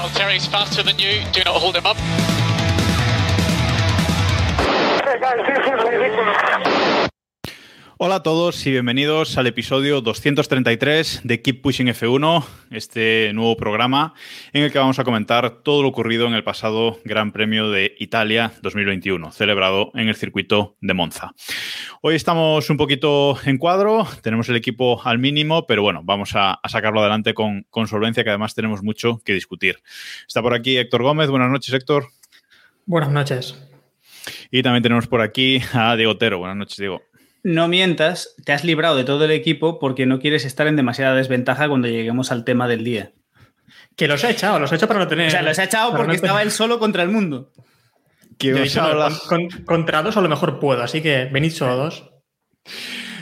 Valtteri's faster than you. Do not hold him up. Hey guys. Hola a todos y bienvenidos al episodio 233 de Keep Pushing F1, este nuevo programa en el que vamos a comentar todo lo ocurrido en el pasado Gran Premio de Italia 2021, celebrado en el circuito de Monza. Hoy estamos un poquito en cuadro, tenemos el equipo al mínimo, pero bueno, vamos a, a sacarlo adelante con, con solvencia, que además tenemos mucho que discutir. Está por aquí Héctor Gómez, buenas noches Héctor. Buenas noches. Y también tenemos por aquí a Diego Otero, buenas noches Diego. No mientas, te has librado de todo el equipo porque no quieres estar en demasiada desventaja cuando lleguemos al tema del día. Que los ha echado, los ha echado para no tener. O sea, los ha echado porque no estaba él solo contra el mundo. ¿Quién Yo he os dicho, habla? con- con- contra dos a lo mejor puedo, así que venid solo dos.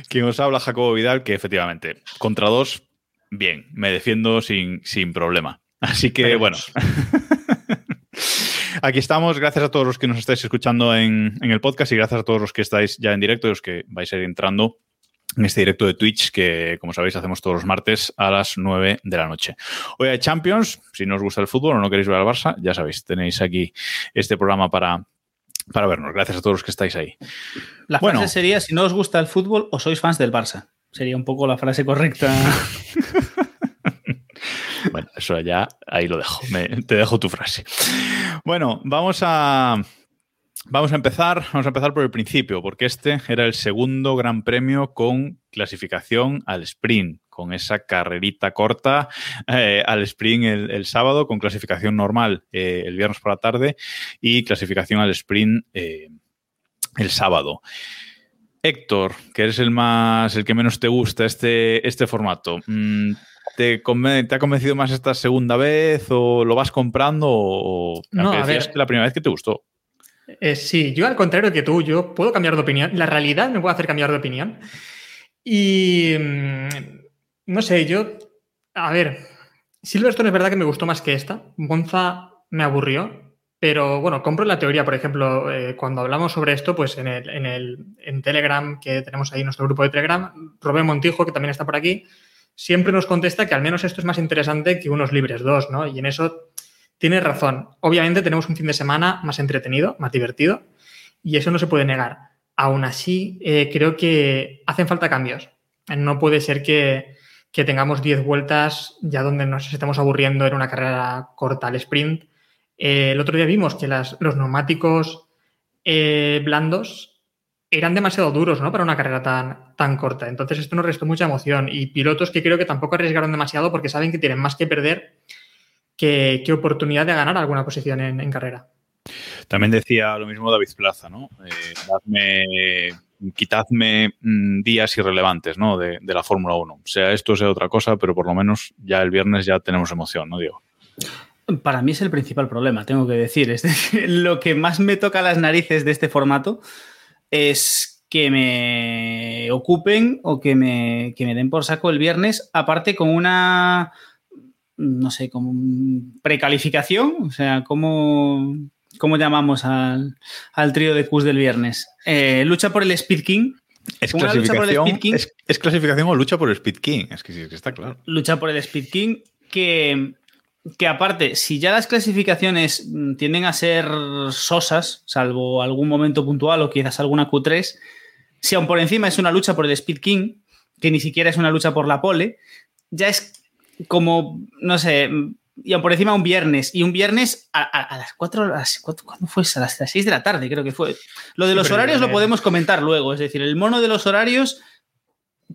Quien os habla, Jacobo Vidal, que efectivamente, contra dos, bien, me defiendo sin, sin problema. Así que, bueno. Aquí estamos, gracias a todos los que nos estáis escuchando en, en el podcast y gracias a todos los que estáis ya en directo y los que vais a ir entrando en este directo de Twitch que, como sabéis, hacemos todos los martes a las 9 de la noche. Hoy hay Champions, si no os gusta el fútbol o no queréis ver al Barça, ya sabéis, tenéis aquí este programa para, para vernos. Gracias a todos los que estáis ahí. La Bueno. frase sería, si no os gusta el fútbol o sois fans del Barça. Sería un poco la frase correcta. Bueno, eso ya ahí lo dejo. Te dejo tu frase. Bueno, vamos a. Vamos a empezar, vamos a empezar por el principio, porque este era el segundo gran premio con clasificación al sprint, con esa carrerita corta eh, al sprint el, el sábado, con clasificación normal eh, el viernes por la tarde y clasificación al sprint eh, el sábado. Héctor, que eres el más, el que menos te gusta este, este formato, mm, ¿te, ¿te ha convencido más esta segunda vez o lo vas comprando o, No, a ver. que la primera vez que te gustó? Eh, sí, yo al contrario que tú, yo puedo cambiar de opinión. La realidad me puede hacer cambiar de opinión. Y mm, no sé, yo. A ver, Silverstone es verdad que me gustó más que esta. Monza me aburrió. Pero bueno, compro la teoría, por ejemplo, eh, cuando hablamos sobre esto, pues en, el, en, el, en Telegram, que tenemos ahí nuestro grupo de Telegram, Robé Montijo, que también está por aquí, siempre nos contesta que al menos esto es más interesante que unos libres dos, ¿no? Y en eso tienes razón. Obviamente tenemos un fin de semana más entretenido, más divertido, y eso no se puede negar. Aún así, eh, creo que hacen falta cambios. No puede ser que, que tengamos 10 vueltas ya donde nos estemos aburriendo en una carrera corta al sprint. Eh, el otro día vimos que las- los neumáticos eh, blandos eran demasiado duros ¿no? para una carrera tan, tan corta. Entonces esto nos restó mucha emoción y pilotos que creo que tampoco arriesgaron demasiado porque saben que tienen más que perder que, que oportunidad de ganar alguna posición en, en carrera. También decía lo mismo David Plaza, ¿no? Eh, dadme- quitadme mm, días irrelevantes, ¿no? De, de la Fórmula 1. Sea esto, sea otra cosa, pero por lo menos ya el viernes ya tenemos emoción, ¿no, Diego? Para mí es el principal problema, tengo que decir. Es decir, lo que más me toca las narices de este formato es que me ocupen o que me, que me den por saco el viernes, aparte con una, no sé, como precalificación, o sea, ¿cómo, cómo llamamos al, al trío de Qs del viernes? Eh, lucha por el Speed King. ¿Es clasificación, Speed King. es, es clasificación o lucha por el Speed King? Es que sí, es que está claro. lucha por el Speed King, que, que aparte, si ya las clasificaciones mm, tienden a ser sosas, salvo algún momento puntual o quizás alguna Q3, si aún por encima es una lucha por el Speed King, que ni siquiera es una lucha por la pole, ya es como, no sé, mm, y aún por encima un viernes, y un viernes a, a- a las 4, a las 4, ¿cuándo fue? A las 6 de la tarde, creo que fue. Lo de los horarios lo podemos comentar luego, es decir, el mono de los horarios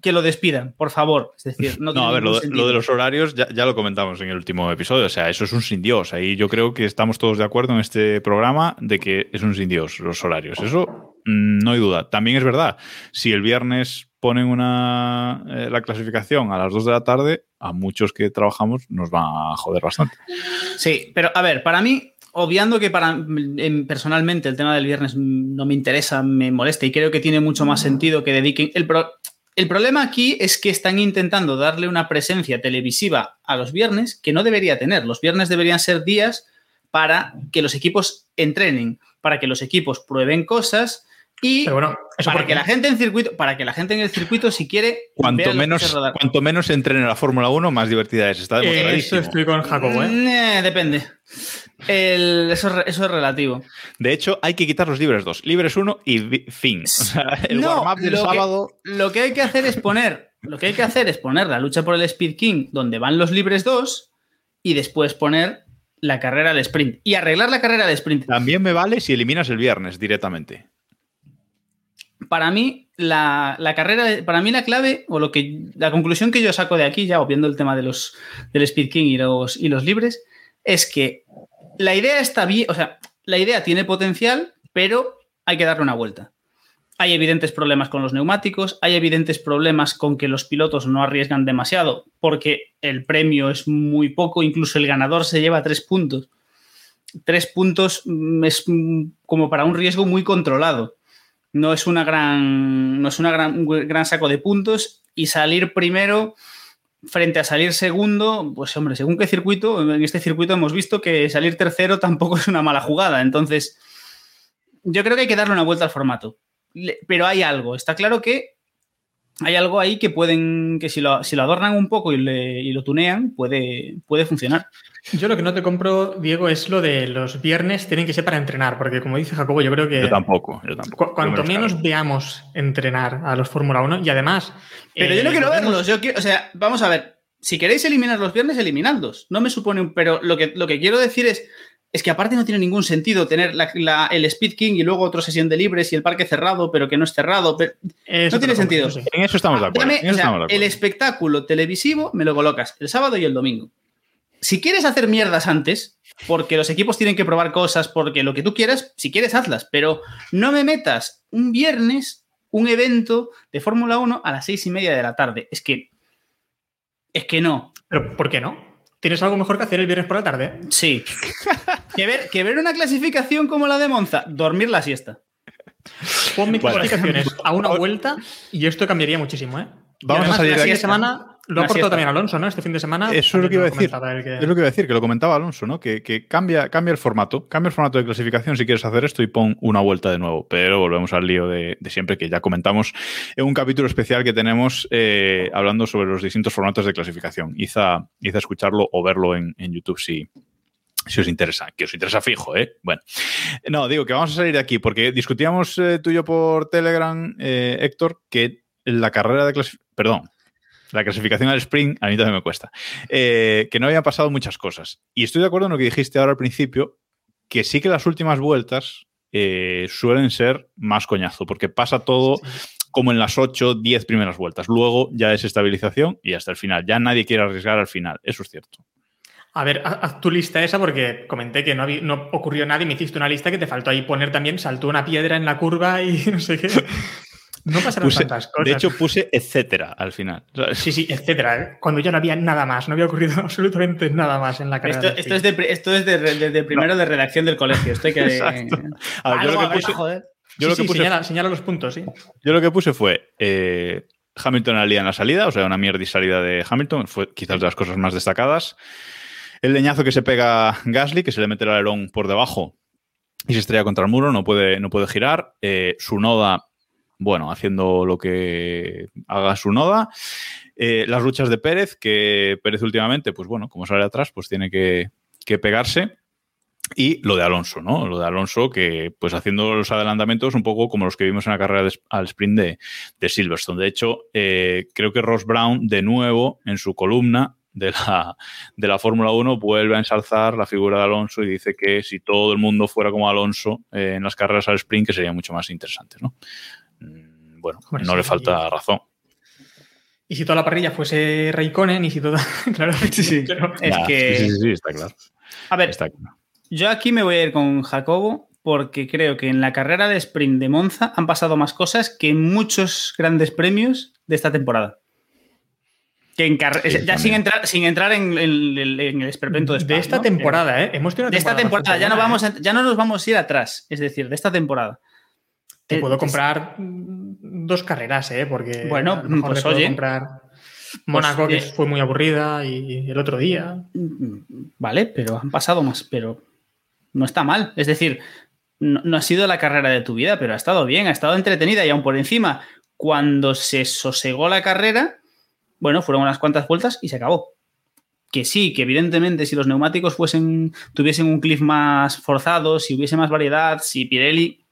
que lo despidan, por favor. Es decir, no, No, a ver, lo, de- lo sentido. de los horarios ya, ya lo comentamos en el último episodio. O sea, eso es un sin Dios. Ahí yo creo que estamos todos de acuerdo en este programa de que es un sin Dios los horarios. Eso mm, no hay duda. También es verdad, si el viernes ponen una, eh, la clasificación a las 2 de la tarde, a muchos que trabajamos nos va a joder bastante. Sí, pero a ver, para mí, obviando que para personalmente el tema del viernes no me interesa, me molesta y creo que tiene mucho más sentido que dediquen. El, el problema aquí es que están intentando darle una presencia televisiva a los viernes que no debería tener. Los viernes deberían ser días para que los equipos entrenen, para que los equipos prueben cosas y bueno, eso para que la gente en circuito, para que la gente en el circuito, si quiere, cuanto menos, cuanto menos entrene la Fórmula 1, más divertida es. Está Eso estoy con Jacobo, ¿eh? Mm, eh depende. eso, es relativo. De hecho, hay que quitar los libres 2, libres 1 y fin. el warm-up del sábado. lo que hay que hacer es poner. Lo que hay que hacer es poner la lucha por el Speed King donde van los libres 2 y después poner la carrera de sprint. Y arreglar la carrera de sprint. También me vale si eliminas el viernes directamente para mí, la, carrera, para mí la clave, o lo que, la conclusión que yo saco de aquí, ya viendo el tema de los, del Speed King y los, y los libres, es que la idea está bien, o sea, la idea tiene potencial, pero hay que darle una vuelta. Hay evidentes problemas con los neumáticos, hay evidentes problemas con que los pilotos no arriesgan demasiado, porque el premio es muy poco, incluso el ganador se lleva tres puntos. Tres puntos mm, es mm, como para un riesgo muy controlado no es una gran, no es una gran, un gran saco de puntos y salir primero frente a salir segundo, pues hombre, según qué circuito, en este circuito hemos visto que salir tercero tampoco es una mala jugada. Entonces, yo creo que hay que darle una vuelta al formato. Pero hay algo, está claro que hay algo ahí que pueden, que si lo, si lo adornan un poco y, y, lo tunean, puede, puede funcionar. Yo lo que no te compro, Diego, es lo de los viernes tienen que ser para entrenar, porque como dice Jacobo, yo creo que... Yo tampoco, yo tampoco. cuanto menos veamos entrenar a los Fórmula 1 y además... Pero yo no eh, quiero verlos, yo quiero, o sea, vamos a ver, si queréis eliminar los viernes, eliminadlos. No me supone un... Pero lo que, lo que quiero decir es, es que aparte no tiene ningún sentido tener el Speed King y luego otra sesión de libres y el parque cerrado, pero que no es cerrado. no tiene sentido. En eso estamos de acuerdo. El espectáculo televisivo me lo colocas el sábado y el domingo. Si quieres hacer mierdas antes, porque los equipos tienen que probar cosas, porque lo que tú quieras, si quieres, hazlas, pero no me metas un viernes un evento de Fórmula 1 a las seis y media de la tarde. Es que. Es que no. ¿Pero por qué no? ¿Tienes algo mejor que hacer el viernes por la tarde? Sí. que, ver, que ver una clasificación como la de Monza, dormir la siesta. Pon mis clasificaciones a una vuelta y esto cambiaría muchísimo, ¿eh? Vamos a salir de aquí. semana lo ha aportado también Alonso, ¿no? Este fin de semana. Eso es lo que iba a decir. Es lo que iba a decir, que lo comentaba Alonso, ¿no? Que, cambia, cambia el formato. Cambia el formato de clasificación si quieres hacer esto y pon una vuelta de nuevo. Pero volvemos al lío de, siempre que ya comentamos en un capítulo especial que tenemos eh, hablando sobre los distintos formatos de clasificación. Hiza, escucharlo o verlo en, YouTube si, si os interesa, que os interesa fijo, ¿eh? Bueno, no, digo que vamos a salir de aquí porque discutíamos eh, tú y yo por Telegram, eh, Héctor, que la carrera de clasificación, perdón, la clasificación al sprint a mí también me cuesta. Eh, que no habían pasado muchas cosas. Y estoy de acuerdo en lo que dijiste ahora al principio, que sí que las últimas vueltas eh, suelen ser más coñazo, porque pasa todo como en las 8, 10 primeras vueltas. Luego ya es estabilización y hasta el final. Ya nadie quiere arriesgar al final. Eso es cierto. A ver, haz tu lista esa porque comenté que no, no ocurrió nada y me hiciste una lista que te faltó ahí poner también, saltó una piedra en la curva y no sé qué. No pasaron tantas cosas. De hecho, puse etcétera al final. Sí, sí, etcétera. ¿eh? Cuando ya no había nada más, no había ocurrido absolutamente nada más en la carrera. Esto, esto es, de, esto es de, primero de redacción del colegio. Esto hay que. A ver, yo lo que puse. Yo lo que puse señala, los puntos, sí. Yo lo que puse fue. Eh, Hamilton alía en la salida, o sea, una mierda y salida de Hamilton, fue quizás de las cosas más destacadas. El leñazo que se pega Gasly, que se le mete el alerón por debajo y se estrella contra el muro, no puede, no puede girar. Eh, su noda bueno, haciendo lo que haga su noda. Eh, las luchas de Pérez, que Pérez últimamente, pues bueno, como sale atrás, pues tiene que, pegarse. Y lo de Alonso, ¿no? Lo de Alonso que, pues haciendo los adelantamientos un poco como los que vimos en la carrera al sprint de, Silverstone. De hecho, eh, creo que Ross Brown, de nuevo, en su columna de la, de la Fórmula 1, vuelve a ensalzar la figura de Alonso y dice que si todo el mundo fuera como Alonso eh, en las carreras al sprint, que sería mucho más interesante, ¿no? Mm, bueno, no le falta razón. Y si toda la parrilla fuese Raikkonen y si toda. claro, sí, sí. Es que. Sí, sí, sí, está claro. A ver, yo aquí me voy a ir con Jacobo porque creo que en la carrera de sprint de Monza han pasado más cosas que en muchos grandes premios de esta temporada. Que en carre- Sí, ya sin entrar, sin entrar en, el- el- en el esperpento de, De Spa, esta ¿no? temporada, ¿eh? Hemos tenido una De esta temporada, ya no, vamos ¿eh? a- ya no nos vamos a ir atrás, es decir, de esta temporada. Te Eh, puedo comprar dos carreras, ¿eh? Porque Bueno, a lo mejor pues puedo oye. comprar Mónaco, que eh, fue muy aburrida, y el otro día. Vale, pero han pasado más, pero no está mal. Es decir, no, no ha sido la carrera de tu vida, pero ha estado bien, ha estado entretenida y aún por encima, cuando se sosegó la carrera, bueno, fueron unas cuantas vueltas y se acabó. Que sí, que evidentemente si los neumáticos fuesen, tuviesen un cliff más forzado, si hubiese más variedad, si Pirelli...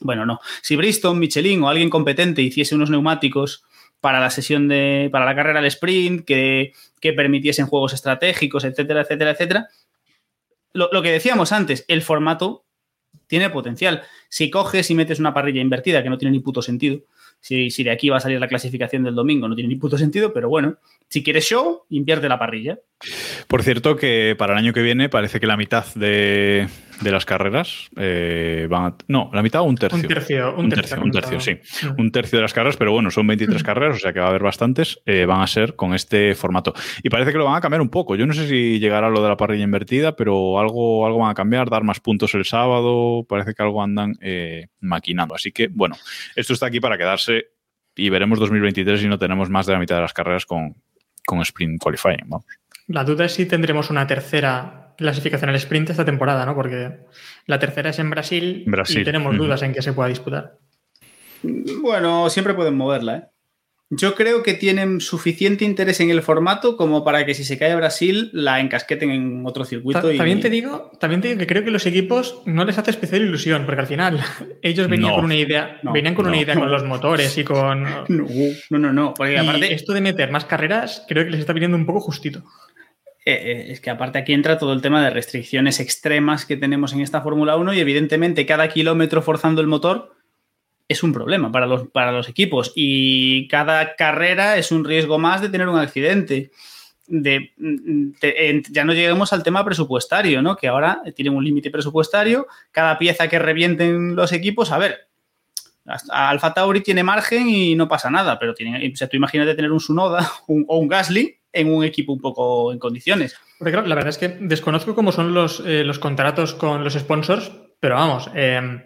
Bueno, no. Si Bristol, Michelin o alguien competente hiciese unos neumáticos para la sesión de. para la carrera de sprint, que, que permitiesen juegos estratégicos, etcétera, etcétera, etcétera. Lo, lo que decíamos antes, el formato tiene potencial. Si coges y metes una parrilla invertida, que no tiene ni puto sentido, si, si de aquí va a salir la clasificación del domingo, no tiene ni puto sentido, pero bueno, si quieres show, invierte la parrilla. Por cierto, que para el año que viene parece que la mitad de, de las carreras eh, van a. No, la mitad o un tercio. Un tercio, un un tercio, tercio, un tercio, sí. Mm. Un tercio de las carreras, pero bueno, son 23 carreras, o sea que va a haber bastantes, eh, van a ser con este formato. Y parece que lo van a cambiar un poco. Yo no sé si llegará lo de la parrilla invertida, pero algo, algo van a cambiar, dar más puntos el sábado, parece que algo andan eh, maquinando. Así que, bueno, esto está aquí para quedarse y veremos 2023 si no tenemos más de la mitad de las carreras con, con Sprint Qualifying. Vamos. La duda es si tendremos una tercera clasificación al sprint esta temporada, ¿no? Porque la tercera es en Brasil, Brasil, y tenemos dudas en que se pueda disputar. Bueno, siempre pueden moverla, ¿eh? Yo creo que tienen suficiente interés en el formato como para que si se cae Brasil la encasqueten en otro circuito. Ta- y... También te digo, también te digo que creo que los equipos no les hace especial ilusión, porque al final ellos venían No. con una idea, No, venían con una no. idea con los motores y con. No, no, no, no. Porque Y aparte, esto de meter más carreras, creo que les está viniendo un poco justito. Eh, eh, es que aparte aquí entra todo el tema de restricciones extremas que tenemos en esta Fórmula 1 y evidentemente cada kilómetro forzando el motor es un problema para los, para los equipos y cada carrera es un riesgo más de tener un accidente. De, mm, en- ya no lleguemos al tema presupuestario, ¿no? Que ahora tienen un límite presupuestario, cada pieza que revienten los equipos, a ver, Alfa Tauri tiene margen y no pasa nada, pero tiene, o sea, tú imagínate tener un Sunoda un- o un Gasly en un equipo un poco en condiciones. Porque claro, la verdad es que desconozco cómo son los, eh, los contratos con los sponsors, pero vamos, eh,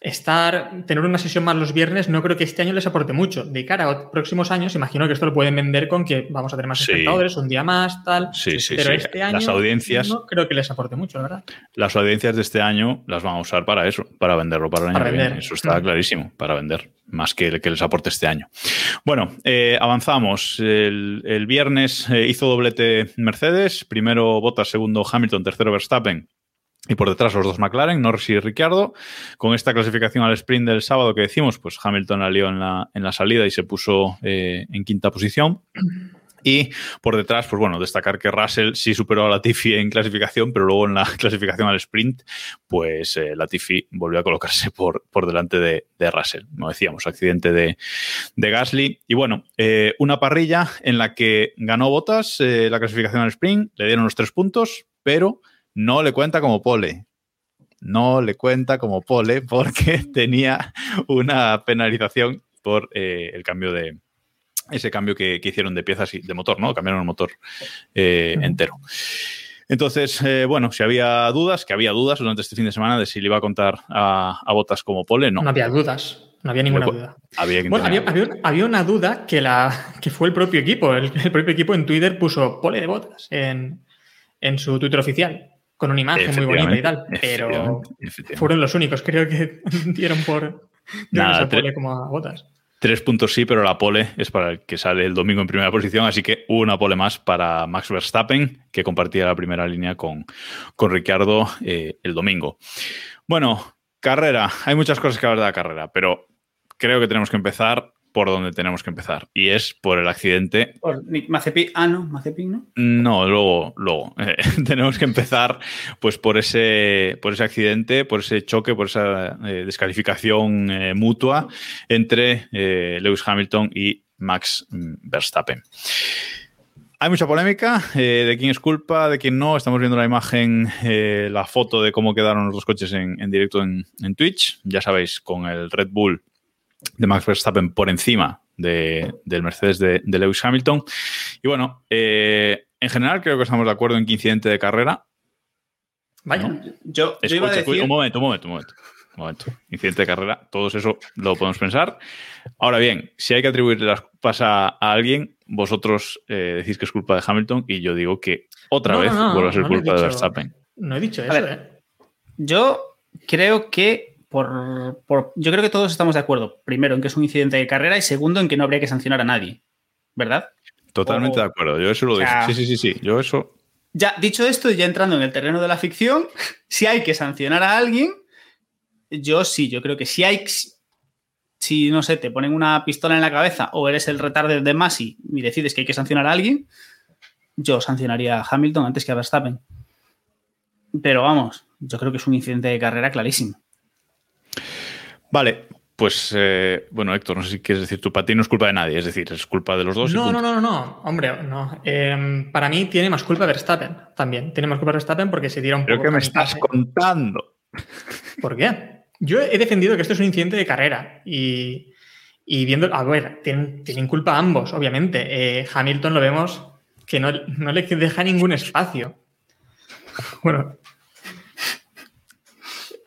estar, tener una sesión más los viernes no creo que este año les aporte mucho. De cara a próximos años, imagino que esto lo pueden vender con que vamos a tener más Sí. espectadores, un día más, tal. Sí, sí, pero sí. este año Las audiencias- no creo que les aporte mucho, la verdad. Las audiencias de este año las van a usar para eso, para venderlo para el año Para que viene. vender. Eso está Mm. clarísimo, para vender, más que el que les aporte este año. Bueno, eh, avanzamos. El, el viernes eh, hizo doblete Mercedes, primero Bottas, segundo Hamilton, tercero Verstappen. Y por detrás los dos McLaren, Norris y Ricciardo. Con esta clasificación al sprint del sábado que decimos, pues Hamilton la lió en la, en la salida y se puso eh, en quinta posición. Y por detrás, pues bueno, destacar que Russell sí superó a Latifi en clasificación, pero luego en la clasificación al sprint, pues eh, Latifi volvió a colocarse por, por delante de, Russell. Como decíamos, accidente de, de Gasly. Y bueno, eh, una parrilla en la que ganó Botas la clasificación al sprint, le dieron los tres puntos, pero no le cuenta como pole. No le cuenta como pole porque tenía una penalización por eh, el cambio de, ese cambio que, que, hicieron de piezas y de motor, ¿no? Cambiaron el motor eh, entero. Entonces, eh, bueno, si había dudas, que había dudas durante este fin de semana de si le iba a contar a, a Botas como pole, no. No había dudas. No había ninguna duda. Había, bueno, había, había, una duda que, la, que fue el propio equipo. El, el, propio equipo en Twitter puso pole de botas en, en su Twitter oficial, con una imagen muy bonita y tal. Pero fueron los únicos, creo que dieron por Nada, pole como a botas. Tres puntos sí, pero la pole es para el que sale el domingo en primera posición, así que una pole más para Max Verstappen, que compartía la primera línea con, con Ricciardo eh, el domingo. Bueno, carrera. Hay muchas cosas que hablar de la carrera, pero creo que tenemos que empezar por donde tenemos que empezar, y es por el accidente. Por Nick Mazepin. Ah, no, Mazepin, ¿no? No, luego, luego. Eh, tenemos que empezar pues por ese, por ese accidente, por ese choque, por esa eh, descalificación eh, mutua entre Lewis Hamilton y Max Verstappen. Hay mucha polémica eh, de quién es culpa, de quién no. Estamos viendo la imagen, eh, la foto de cómo quedaron los dos coches en, en directo en, en, Twitch. Ya sabéis, con el Red Bull de Max Verstappen por encima de- del Mercedes de, de Lewis Hamilton. Y bueno, eh, en general creo que estamos de acuerdo en que incidente de carrera. Vaya. Yo, yo Escucha, iba a escucha, decir. un momento, un momento, un momento. un momento. Incidente de carrera, todos eso lo podemos pensar. Ahora bien, si hay que atribuirle las culpas a, a alguien, vosotros eh, decís que es culpa de Hamilton y yo digo que otra No, vez no, no, vuelve a ser culpa de. Verstappen. No he dicho A eso, ver. ¿eh? Yo creo que por, por- yo creo que todos estamos de acuerdo. Primero, en que es un incidente de carrera y segundo, en que no habría que sancionar a nadie. ¿Verdad? Totalmente O- de acuerdo. Yo eso lo o sea- dije. Sí, sí, sí, sí. Yo eso. Ya, dicho esto, ya entrando en el terreno de la ficción, si hay que sancionar a alguien, yo sí, yo creo que si hay. Si, no sé, te ponen una pistola en la cabeza o eres el retarder de Masi y decides que hay que sancionar a alguien, yo sancionaría a Hamilton antes que a Verstappen. Pero vamos, yo creo que es un incidente de carrera clarísimo. Vale, pues eh, bueno, Héctor, no sé si quieres decir tú, para ti no es culpa de nadie, es decir, es culpa de los dos. No, no, no, no, no, hombre, no. Eh, para mí tiene más culpa Verstappen también. Tiene más culpa Verstappen porque se un ¿Pero qué me estás contando? ¿Por qué? Yo he defendido que esto es un incidente de carrera y, y viendo, a ver, tienen, tienen culpa ambos, obviamente. Eh, Hamilton lo vemos que no, no le deja ningún espacio. Bueno.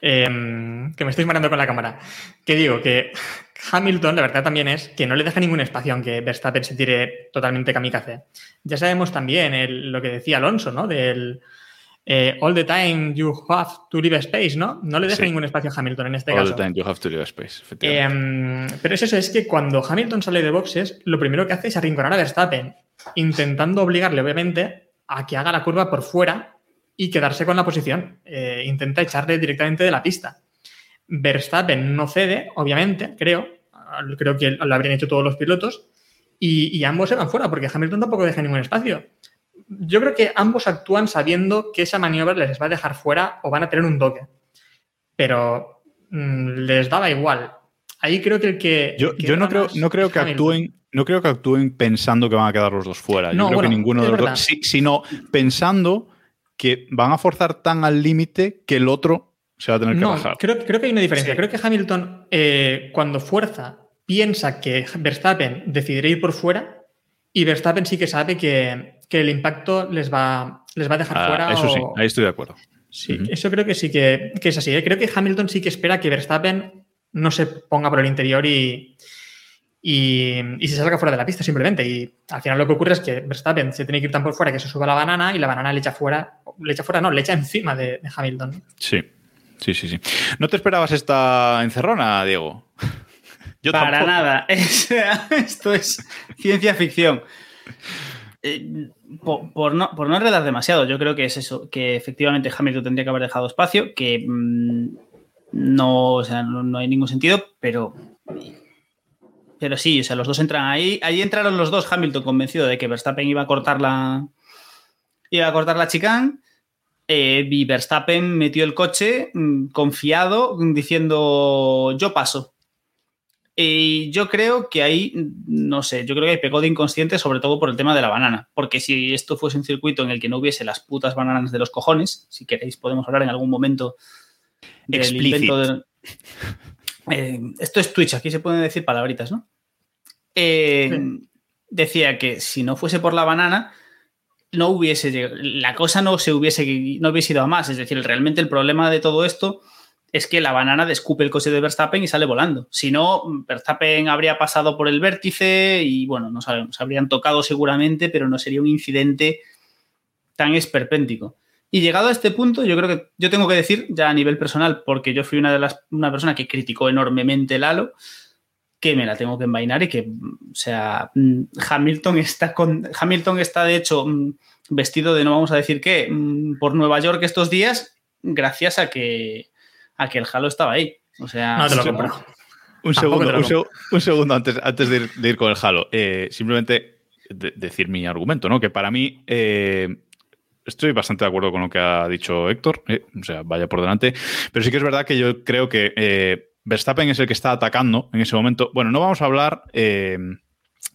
Em, que me estoy mareando con la cámara. Que digo que Hamilton, la verdad también es que no le deja ningún espacio aunque Verstappen se tire totalmente kamikaze. Ya sabemos también el- lo que decía Alonso, ¿no? Del eh, all the time you have to leave space, ¿no? No le deja Sí. ningún espacio a Hamilton en este All caso. the time you have to leave space, efectivamente. Em, pero es eso, es que cuando Hamilton sale de boxes, lo primero que hace es arrinconar a Verstappen, intentando obligarle, obviamente, a que haga la curva por fuera y quedarse con la posición. Eh, intenta echarle directamente de la pista. Verstappen no cede, obviamente, creo. Creo que lo habrían hecho todos los pilotos. Y, y ambos se van fuera, porque Hamilton tampoco deja ningún espacio. Yo creo que ambos actúan sabiendo que esa maniobra les va a dejar fuera o van a tener un toque. Pero mm, les daba igual. Ahí creo que el que. Yo, que yo no creo, no creo que actúen, no creo que actúen pensando que van a quedar los dos fuera. Yo No, creo bueno, que ninguno de es los verdad. dos, sí, sino pensando que van a forzar tan al límite que el otro se va a tener que No, bajar. creo, creo que hay una diferencia. Sí. Creo que Hamilton, eh, cuando fuerza, piensa que Verstappen decidirá ir por fuera y Verstappen sí que sabe que, que el impacto les va, les va a dejar Ah, fuera. eso sí, ahí estoy de acuerdo. Sí, eso creo que sí que, que es así. ¿eh? Creo que Hamilton sí que espera que Verstappen no se ponga por el interior y, y, y se salga fuera de la pista simplemente. Y al final lo que ocurre es que Verstappen se tiene que ir tan por fuera que se suba la banana y la banana le echa fuera, le echa fuera, no, le echa encima de, de Hamilton. Sí, sí, sí, sí. ¿No te esperabas esta encerrona, Diego? Yo Para tampoco. nada. Es- esto es ciencia ficción. Eh, por, por no, por no enredar demasiado, yo creo que es eso, que efectivamente Hamilton tendría que haber dejado espacio, que mm, no, o sea, no, no hay ningún sentido, pero, pero sí, o sea, los dos entran ahí. Ahí entraron los dos, Hamilton convencido de que Verstappen iba a cortar la, iba a cortar la chicane. eh, y Verstappen metió el coche mm, confiado, mm, diciendo yo paso. Y yo creo que ahí, no sé, yo creo que ahí pegó de inconsciente, sobre todo por el tema de la banana. Porque si esto fuese un circuito en el que no hubiese las putas bananas de los cojones, si queréis podemos hablar en algún momento del Explicit. invento de- Eh, esto es Twitch, aquí se pueden decir palabritas, ¿no? Eh, Sí. Decía que si no fuese por la banana, no hubiese llegado- la cosa no se hubiese no hubiese ido a más. Es decir, realmente el problema de todo esto es que la banana descupe el coche de Verstappen y sale volando. Si no, Verstappen habría pasado por el vértice y bueno, no sabemos, habrían tocado seguramente, pero no sería un incidente tan esperpéntico. Y llegado a este punto, yo creo que yo tengo que decir, ya a nivel personal, porque yo fui una de las una persona que criticó enormemente el halo, que me la tengo que envainar y que, o sea, mm, Hamilton está con Hamilton está de hecho mm, vestido de no vamos a decir qué mm, por Nueva York estos días gracias a que a que el halo estaba ahí. O sea, No te lo compro. Un segundo, un, seg- un segundo antes, antes de, ir, de ir con el Halo. Eh, simplemente de- decir mi argumento, ¿no? Que para mí eh, estoy bastante de acuerdo con lo que ha dicho Héctor. eh, o sea, vaya por delante. Pero sí que es verdad que yo creo que eh, Verstappen es el que está atacando en ese momento. Bueno, no vamos a hablar eh,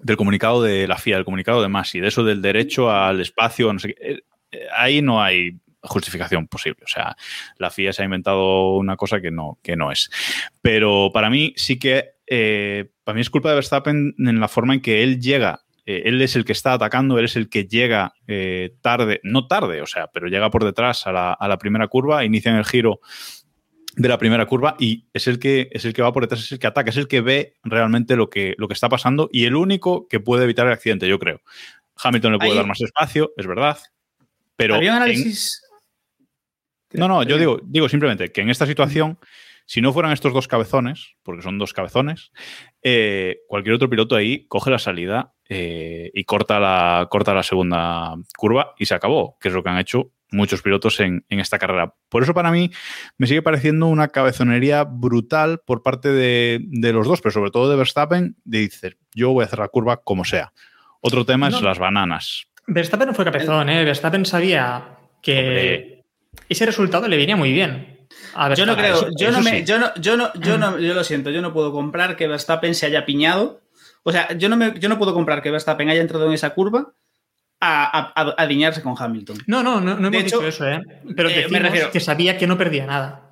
del comunicado de la FIA, del comunicado de Masi, de eso del derecho al espacio, ahí no hay justificación posible. O sea, la FIA se ha inventado una cosa que no, que no es. Pero para mí sí que para mí es culpa de Verstappen en la forma en que él llega. Eh, él es el que está atacando, él es el que llega eh, tarde, no tarde, o sea, pero llega por detrás a la, a la primera curva, inician el giro de la primera curva y es el que es el que va por detrás, es el que ataca, es el que ve realmente lo que, lo que está pasando y el único que puede evitar el accidente, yo creo. Hamilton le puede Ahí- dar más espacio, es verdad, pero Había un en- análisis. no, no, yo digo, digo simplemente que en esta situación, si no fueran estos dos cabezones, porque son dos cabezones, eh, cualquier otro piloto ahí coge la salida eh, y corta la, corta la segunda curva y se acabó, que es lo que han hecho muchos pilotos en, en esta carrera. Por eso para mí me sigue pareciendo una cabezonería brutal por parte de, de los dos, pero sobre todo de Verstappen, de decir, yo voy a hacer la curva como sea. Otro tema es las bananas. Verstappen no fue capezón, ¿eh? Verstappen sabía que Hombre. ese resultado le venía muy bien. A Yo no creo, yo eso no me, sí. yo no, yo no, yo no, yo lo siento, yo no puedo comprar que Verstappen se haya piñado. O sea, yo no me, yo no puedo comprar que Verstappen haya entrado en esa curva a, a, a- a diñarse con Hamilton. No, no, no, no hemos hecho, dicho eso, ¿eh? Pero eh, me decimos refiero- que sabía que no perdía nada.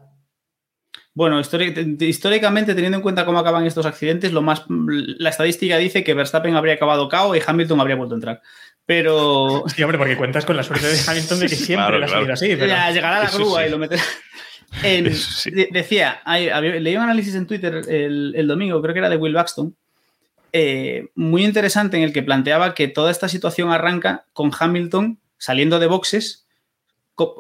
Bueno, históric- históricamente, teniendo en cuenta cómo acaban estos accidentes, lo más, la estadística dice que Verstappen habría acabado KO y Hamilton habría vuelto a entrar. Pero Sí, hombre, porque cuentas con la suerte de Hamilton de que siempre Claro, le ha claro. así. Pero... ya llegará la Eso grúa sí. y lo meterá. En- Eso sí. de- decía, hay- había- leí un análisis en Twitter el, el domingo, creo que era de Will Buxton, eh, muy interesante en el que planteaba que toda esta situación arranca con Hamilton saliendo de boxes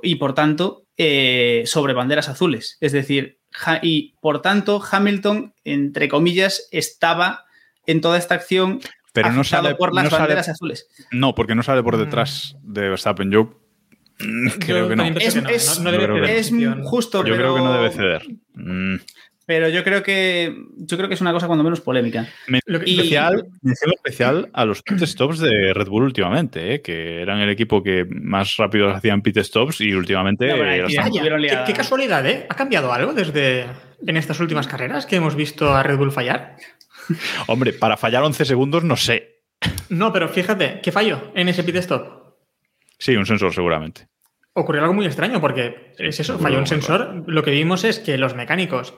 y por tanto eh, sobre banderas azules. Es decir, ja- y por tanto Hamilton, entre comillas, estaba en toda esta acción Pero no sale, por las no sale- banderas azules. No, porque no sale por Mm. detrás de Verstappen. Yo creo Yo que no. Es, que no, es- no- no debe Yo creo ceder que es justo, Yo pero, creo que no debe ceder. Mm. pero yo creo que yo creo que es una cosa cuando menos polémica. Y- Especial, mención especial a los pit stops de Red Bull últimamente, ¿eh? que eran el equipo que más rápido hacían pit stops y últimamente No, qué casualidad, ¿eh? ¿Ha cambiado algo desde en estas últimas carreras que hemos visto a Red Bull fallar? Hombre, para fallar 11 segundos no sé. No, pero fíjate, ¿qué falló en ese pit stop? Sí, un sensor seguramente. Ocurrió algo muy extraño porque Sí, es eso, falló un sensor. Lo que vimos es que los mecánicos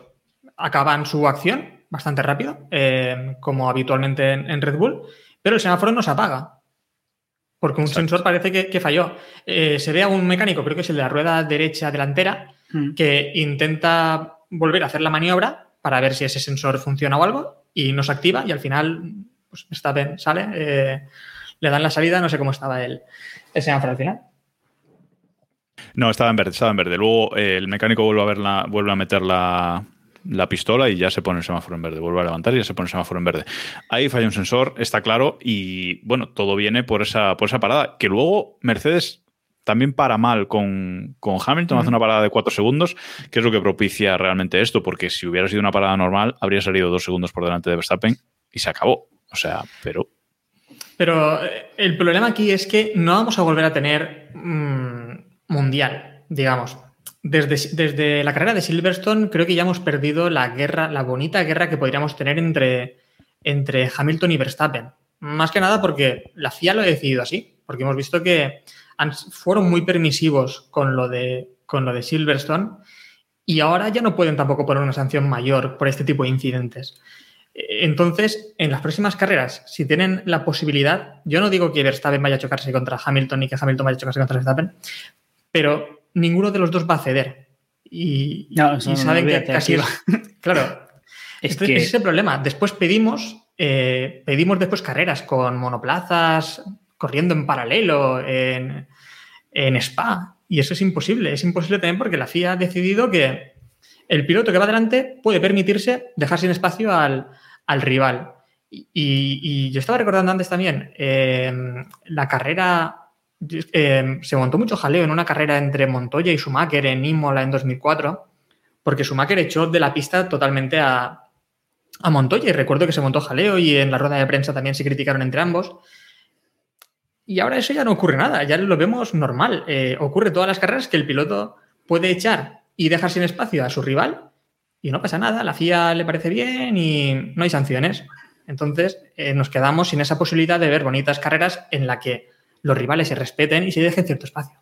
acaban su acción bastante rápido, eh, como habitualmente en, en Red Bull, pero el semáforo no se apaga. Porque un Exacto. sensor parece que, que falló. Eh, se ve a un mecánico, creo que es el de la rueda derecha delantera, Mm. que intenta volver a hacer la maniobra para ver si ese sensor funciona o algo y no se activa y al final pues Verstappen sale, eh, le dan la salida, no sé cómo estaba el, el semáforo al final. No, estaba en verde, estaba en verde. Luego eh, el mecánico vuelve a, ver la- vuelve a meter la, la pistola y ya se pone el semáforo en verde. Vuelve a levantar y ya se pone el semáforo en verde. Ahí falla un sensor, está claro, y bueno, todo viene por esa, por esa parada. Que luego Mercedes también para mal con, con Hamilton, hace una parada de cuatro segundos, que es lo que propicia realmente esto, porque si hubiera sido una parada normal, habría salido dos segundos por delante de Verstappen y se acabó. O sea, pero Pero eh, el problema aquí es que no vamos a volver a tener mm, mundial, digamos. Desde, desde la carrera de Silverstone creo que ya hemos perdido la guerra, la bonita guerra que podríamos tener entre, entre Hamilton y Verstappen. Más que nada porque la FIA lo ha decidido así, porque hemos visto que fueron muy permisivos con lo, de, con lo de Silverstone y ahora ya no pueden tampoco poner una sanción mayor por este tipo de incidentes. Entonces, en las próximas carreras, si tienen la posibilidad, yo no digo que Verstappen vaya a chocarse contra Hamilton ni que Hamilton vaya a chocarse contra Verstappen, pero ninguno de los dos va a ceder. Y, No, saben que casi es. Claro. Es Entonces, que- ese es el problema. Después pedimos, eh, pedimos después carreras con monoplazas, corriendo en paralelo, en, en Spa. Y eso es imposible. Es imposible también porque la FIA ha decidido que el piloto que va adelante puede permitirse dejar sin espacio al, al rival. Y, yo estaba recordando antes también, eh, la carrera, eh, se montó mucho jaleo en una carrera entre Montoya y Schumacher en Imola en 2004, porque Schumacher echó de la pista totalmente a, a Montoya y recuerdo que se montó jaleo y en la rueda de prensa también se criticaron entre ambos. Y ahora eso ya no ocurre nada, ya lo vemos normal. Eh, ocurre todas las carreras que el piloto puede echar y dejar sin espacio a su rival y no pasa nada, la FIA le parece bien y no hay sanciones. Entonces eh, nos quedamos sin esa posibilidad de ver bonitas carreras en la que los rivales se respeten y se dejen cierto espacio.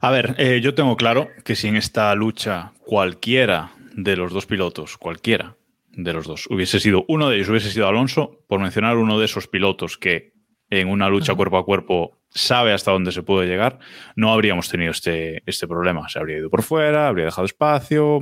A ver, eh, yo tengo claro que si en esta lucha cualquiera de los dos pilotos, cualquiera, de los dos. Hubiese sido uno de ellos, hubiese sido Alonso, por mencionar uno de esos pilotos que en una lucha cuerpo a cuerpo sabe hasta dónde se puede llegar, no habríamos tenido este, este problema. Se habría ido por fuera, habría dejado espacio,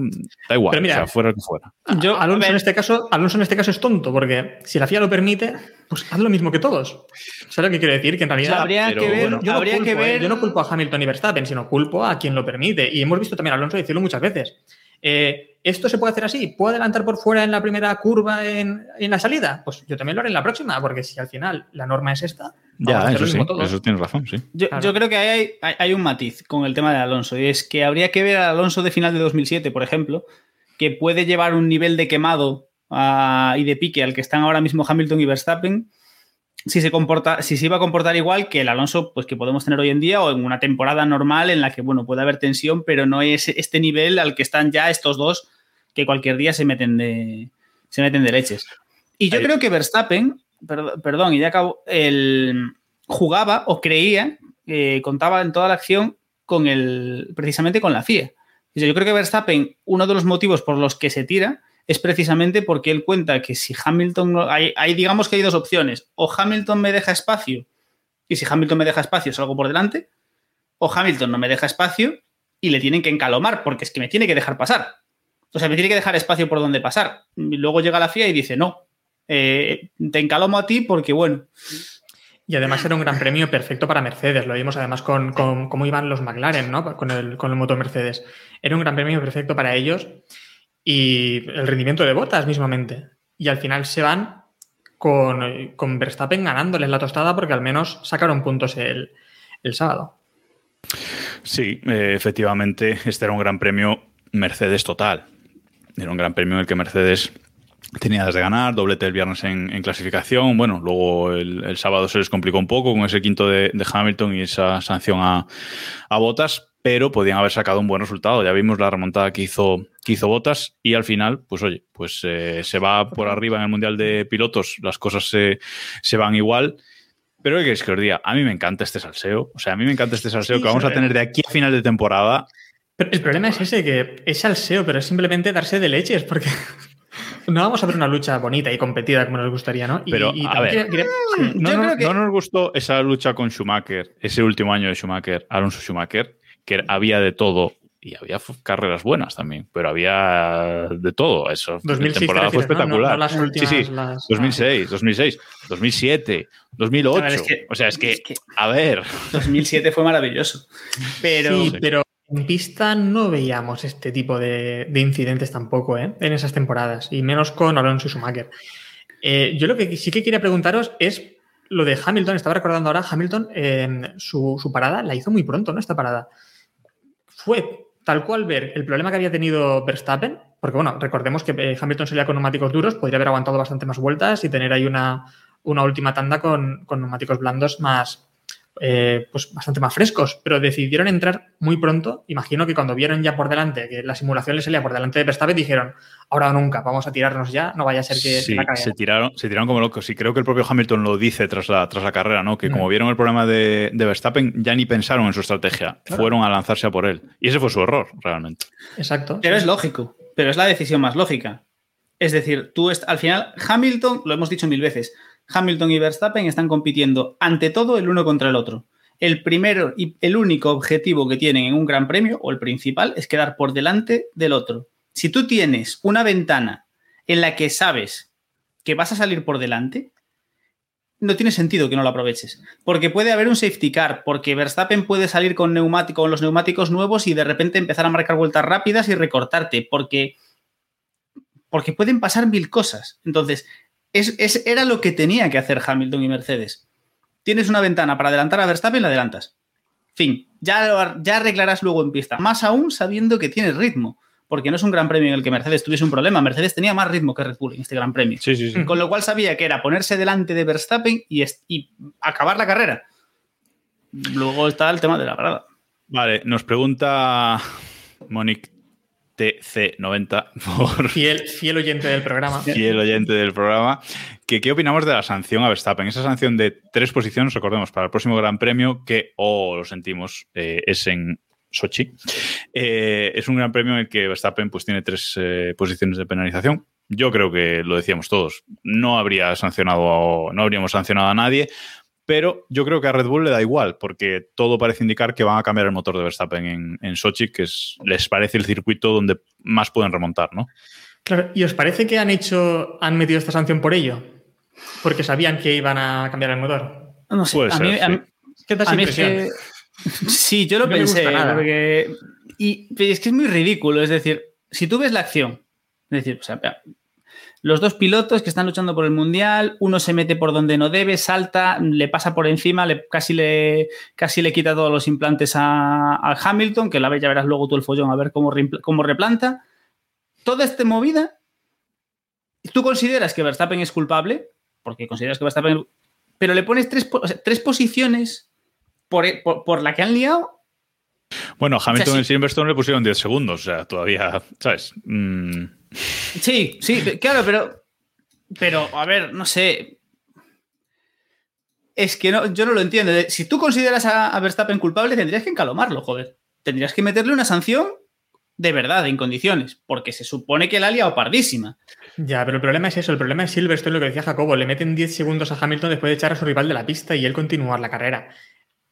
da igual, Pero mira, o sea, fuera que fuera. Yo, Alonso, en este caso, Alonso en este caso es tonto, porque si la FIA lo permite, pues haz lo mismo que todos. ¿Sabes lo que quiero decir? Que en realidad. habría pero que ver, bueno, yo, no habría culpo, que eh, yo no culpo a Hamilton y Verstappen, sino culpo a quien lo permite. Y hemos visto también a Alonso decirlo muchas veces. Eh, ¿Esto se puede hacer así? ¿Puedo adelantar por fuera en la primera curva en, en, la salida? Pues yo también lo haré en la próxima, porque si al final la norma es esta. Ya, eso sí, todos. eso tienes razón, sí. Yo, claro. yo creo que hay, hay, hay, un matiz con el tema de Alonso, y es que habría que ver al Alonso de final de 2007, por ejemplo, que puede llevar un nivel de quemado uh, y de pique al que están ahora mismo Hamilton y Verstappen, si se comporta, si se iba a comportar igual que el Alonso pues, que podemos tener hoy en día o en una temporada normal en la que bueno, puede haber tensión, pero no es este nivel al que están ya estos dos que cualquier día se meten de, se meten de leches. Y yo Ahí. creo que Verstappen, perdón, perdón, y ya acabo, el, jugaba o creía, eh, contaba en toda la acción con el, precisamente con la FIA. Yo creo que Verstappen, uno de los motivos por los que se tira es precisamente porque él cuenta que si Hamilton, hay, hay, digamos que hay dos opciones, o Hamilton me deja espacio y si Hamilton me deja espacio salgo por delante, o Hamilton no me deja espacio y le tienen que encalomar porque es que me tiene que dejar pasar. O sea, me tiene que dejar espacio por donde pasar. Luego llega la FIA y dice, no, eh, te encalomo a ti porque, bueno. Y además era un gran premio perfecto para Mercedes. Lo vimos además con, con cómo iban los McLaren, ¿no? Con el, con el motor Mercedes. Era un gran premio perfecto para ellos y el rendimiento de botas mismamente. Y al final se van con, con Verstappen ganándoles la tostada porque al menos sacaron puntos el, el sábado. Sí, eh, efectivamente, este era un gran premio Mercedes total. Era un gran premio en el que Mercedes tenía de ganar, doblete el viernes en, en clasificación. Bueno, luego el, el, sábado se les complicó un poco con ese quinto de, de Hamilton y esa sanción a, a Botas, pero podían haber sacado un buen resultado. Ya vimos la remontada que hizo, que hizo Botas y al final, pues oye, pues eh, se va por arriba en el Mundial de Pilotos, las cosas se, se van igual. Pero ¿qué es que os diga? A mí me encanta este salseo. O sea, a mí me encanta este salseo sí, que vamos a tener de aquí a final de temporada. Pero el problema es ese, que es salseo, pero es simplemente darse de leches, porque no vamos a ver una lucha bonita y competida como nos gustaría, ¿no? Y, pero, y a ver, sí. no, no, que... no, nos gustó esa lucha con Schumacher, ese último año de Schumacher, Alonso Schumacher, que había de todo y había carreras buenas también, pero había de todo. Eso, 2006, la temporada fue espectacular. No, no últimas, sí, sí, las... 2006, 2006, 2007, 2008. Ver, es que, o sea, es que, es que, a ver. 2007 fue maravilloso. Pero, sí, pero en pista no veíamos este tipo de, de, incidentes tampoco, ¿eh? En esas temporadas, y menos con Alonso y Schumacher. Eh, yo lo que sí que quería preguntaros es lo de Hamilton. Estaba recordando ahora, Hamilton, eh, su, su parada la hizo muy pronto, ¿no? Esta parada. Fue tal cual ver el problema que había tenido Verstappen, porque bueno, recordemos que eh, Hamilton salía con neumáticos duros, podría haber aguantado bastante más vueltas y tener ahí una, una última tanda con, con neumáticos blandos más, eh, pues bastante más frescos, pero decidieron entrar muy pronto. Imagino que cuando vieron ya por delante, que la simulación les salía por delante de Verstappen, dijeron, ahora o nunca, vamos a tirarnos ya, no vaya a ser que sí, se tiraron, se tiraron como locos. Y creo que el propio Hamilton lo dice tras la, tras la carrera, ¿no? Que mm. como vieron el problema de, de, Verstappen, ya ni pensaron en su estrategia, claro. fueron a lanzarse a por él. Y ese fue su error, realmente. Exacto. Pero es lógico, pero es la decisión más lógica. Es decir, tú al final, Hamilton, lo hemos dicho mil veces, Hamilton y Verstappen están compitiendo ante todo el uno contra el otro. El primero y el único objetivo que tienen en un gran premio, o el principal, es quedar por delante del otro. Si tú tienes una ventana en la que sabes que vas a salir por delante, no tiene sentido que no lo aproveches. Porque puede haber un safety car, porque Verstappen puede salir con, con los neumáticos nuevos y de repente empezar a marcar vueltas rápidas y recortarte, porque, porque pueden pasar mil cosas. Entonces, es, es, era lo que tenía que hacer Hamilton y Mercedes. Tienes una ventana para adelantar a Verstappen, la adelantas. Fin, ya, ya arreglarás luego en pista. Más aún sabiendo que tienes ritmo. Porque no es un gran premio en el que Mercedes tuviese un problema. Mercedes tenía más ritmo que Red Bull en este gran premio. Sí, sí, sí. Con lo cual sabía que era ponerse delante de Verstappen y, y acabar la carrera. Luego está el tema de la parada. Vale, nos pregunta Monique TC90 por... Fiel, fiel oyente del programa. Fiel oyente del programa. Que, ¿Qué opinamos de la sanción a Verstappen? Esa sanción de tres posiciones, recordemos, para el próximo Gran Premio, que, oh, lo sentimos, eh, es en Sochi. Eh, es un Gran Premio en el que Verstappen pues, tiene tres eh, posiciones de penalización. yo creo que lo decíamos todos, no habría sancionado, no habríamos sancionado a nadie, pero yo creo que a Red Bull le da igual, porque todo parece indicar que van a cambiar el motor de Verstappen en, en Sochi, que es, les parece el circuito donde más pueden remontar, ¿no? Claro, ¿y os parece que han hecho, han metido esta sanción por ello? Porque sabían que iban a cambiar el motor. No sé, Puede a ser, mí, a sí. mí- ¿Qué tal a mí es que- Sí, yo lo No me pensé. gusta nada. porque- y pero es que es muy ridículo. Es decir, si tú ves la acción, es decir, o sea, los dos pilotos que están luchando por el mundial, uno se mete por donde no debe, salta, le pasa por encima, le, casi, le, casi le quita todos los implantes a, a Hamilton, que la ves, ya verás luego tú el follón a ver cómo, cómo replanta. Toda esta movida, tú consideras que Verstappen es culpable, porque consideras que Verstappen. Pero le pones tres, o sea, tres posiciones por, por, por la que han liado. Bueno, Hamilton sí. en Silverstone le pusieron 10 segundos, o sea, todavía, ¿sabes? Mm, Sí, sí, claro, pero. Pero, a ver, no sé. Es que no, yo no lo entiendo. Si tú consideras a, a Verstappen culpable, tendrías que encalomarlo, joder. Tendrías que meterle una sanción de verdad, en condiciones, porque se supone que la ha liado pardísima. Ya, pero el problema es eso. El problema es Silverstone, lo que decía Jacobo. Le meten 10 segundos a Hamilton después de echar a su rival de la pista y él continuar la carrera.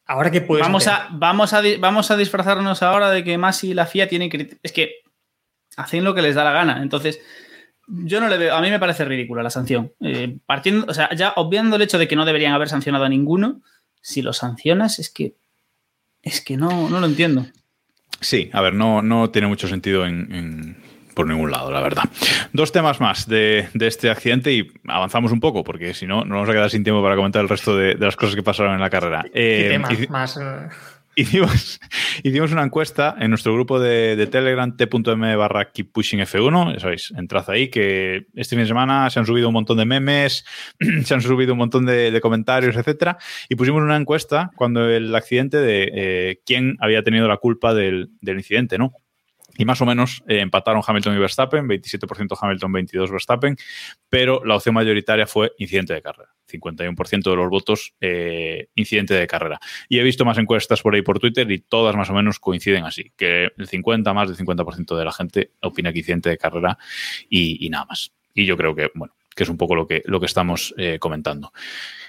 Ahora que puedes. Vamos hacer? a, vamos, a, vamos a disfrazarnos ahora de que Masi y la FIA tienen que. Es que hacen lo que les da la gana. Entonces, yo no le veo. A mí me parece ridícula la sanción. Eh, partiendo, o sea, ya obviando el hecho de que no deberían haber sancionado a ninguno, si lo sancionas, es que. Es que no, no lo entiendo. Sí, a ver, no, no tiene mucho sentido en, en- por ningún lado, la verdad. Dos temas más de, de este accidente y avanzamos un poco, porque si no, nos vamos a quedar sin tiempo para comentar el resto de, de las cosas que pasaron en la carrera. ¿Qué Eh, tema hici- más? Hicimos, hicimos una encuesta en nuestro grupo de, de Telegram, t.m barra Keep Pushing F1. Ya sabéis, entrad ahí, que este fin de semana se han subido un montón de memes, se han subido un montón de, de comentarios, etcétera. Y pusimos una encuesta cuando el accidente de eh, quién había tenido la culpa del, del incidente, ¿no? Y más o menos eh, empataron Hamilton y Verstappen, 27% Hamilton, 22 Verstappen, pero la opción mayoritaria fue incidente de carrera. 51% de los votos eh, incidente de carrera. Y he visto más encuestas por ahí por Twitter y todas más o menos coinciden así, que el 50, más del 50% de la gente opina que incidente de carrera y, y nada más. Y yo creo que, bueno, que es un poco lo que, lo que estamos eh, comentando.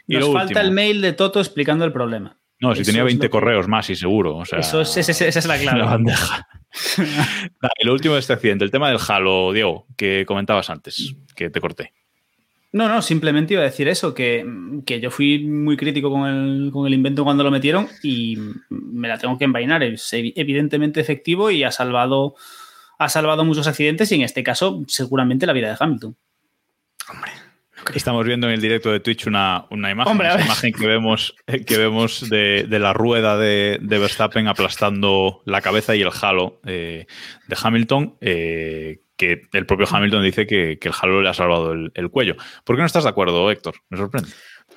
Y Nos falta último- el mail de Toto explicando el problema. No, si Eso tenía es 20 lo que- correos más y seguro. O sea, Eso es, esa es la clave. la bandeja. Y lo último de este accidente, el tema del Halo, Diego, que comentabas antes, que te corté. No, no, simplemente iba a decir eso, que, que yo fui muy crítico con el, con el invento cuando lo metieron y me la tengo que envainar. Es evi- evidentemente efectivo y ha salvado, ha salvado muchos accidentes y en este caso seguramente la vida de Hamilton. Estamos viendo en el directo de Twitch una, una imagen, Hombre, esa imagen que vemos, eh, que vemos de, de la rueda de, de Verstappen aplastando la cabeza y el halo eh, de Hamilton, eh, que el propio Hamilton dice que, que el halo le ha salvado el, el cuello. ¿Por qué no estás de acuerdo, Héctor? Me sorprende.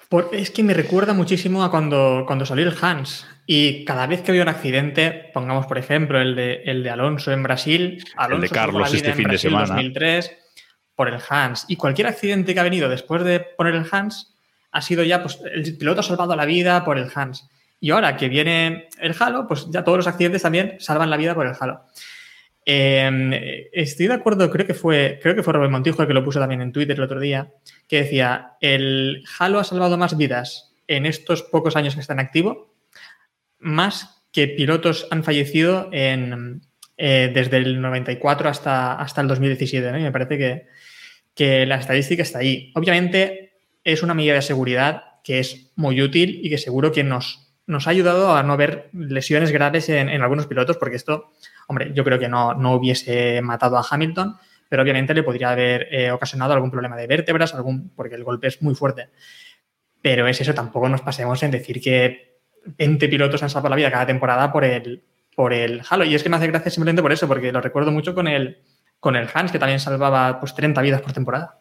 Por- es que me recuerda muchísimo a cuando, cuando salió el Hans. Y cada vez que había un accidente, pongamos por ejemplo el de, el de Alonso en Brasil, Alonso salvó Carlos la vida este fin de semana. 2003 por el Hans. Y cualquier accidente que ha venido después de poner el Hans ha sido ya, pues el piloto ha salvado la vida por el Hans. Y ahora que viene el Halo, pues ya todos los accidentes también salvan la vida por el Halo. Eh, estoy de acuerdo, creo que fue, creo que fue Robert Montijo el que lo puso también en Twitter el otro día, que decía, el Halo ha salvado más vidas en estos pocos años que está en activo, más que pilotos han fallecido en, eh, desde el 94 hasta, hasta el 2017. ¿no? Y me parece que, que la estadística está ahí. Obviamente es una medida de seguridad que es muy útil y que seguro que nos, nos ha ayudado a no ver lesiones graves en, en algunos pilotos, porque esto, hombre, yo creo que no, no hubiese matado a Hamilton, pero obviamente le podría haber eh, ocasionado algún problema de vértebras, algún, porque el golpe es muy fuerte. Pero es eso, tampoco nos pasemos en decir que 20 pilotos han salvado la vida cada temporada por el, por el Halo. Y es que me hace gracia simplemente por eso, porque lo recuerdo mucho con el, con el Hans, que también salvaba pues, 30 vidas por temporada.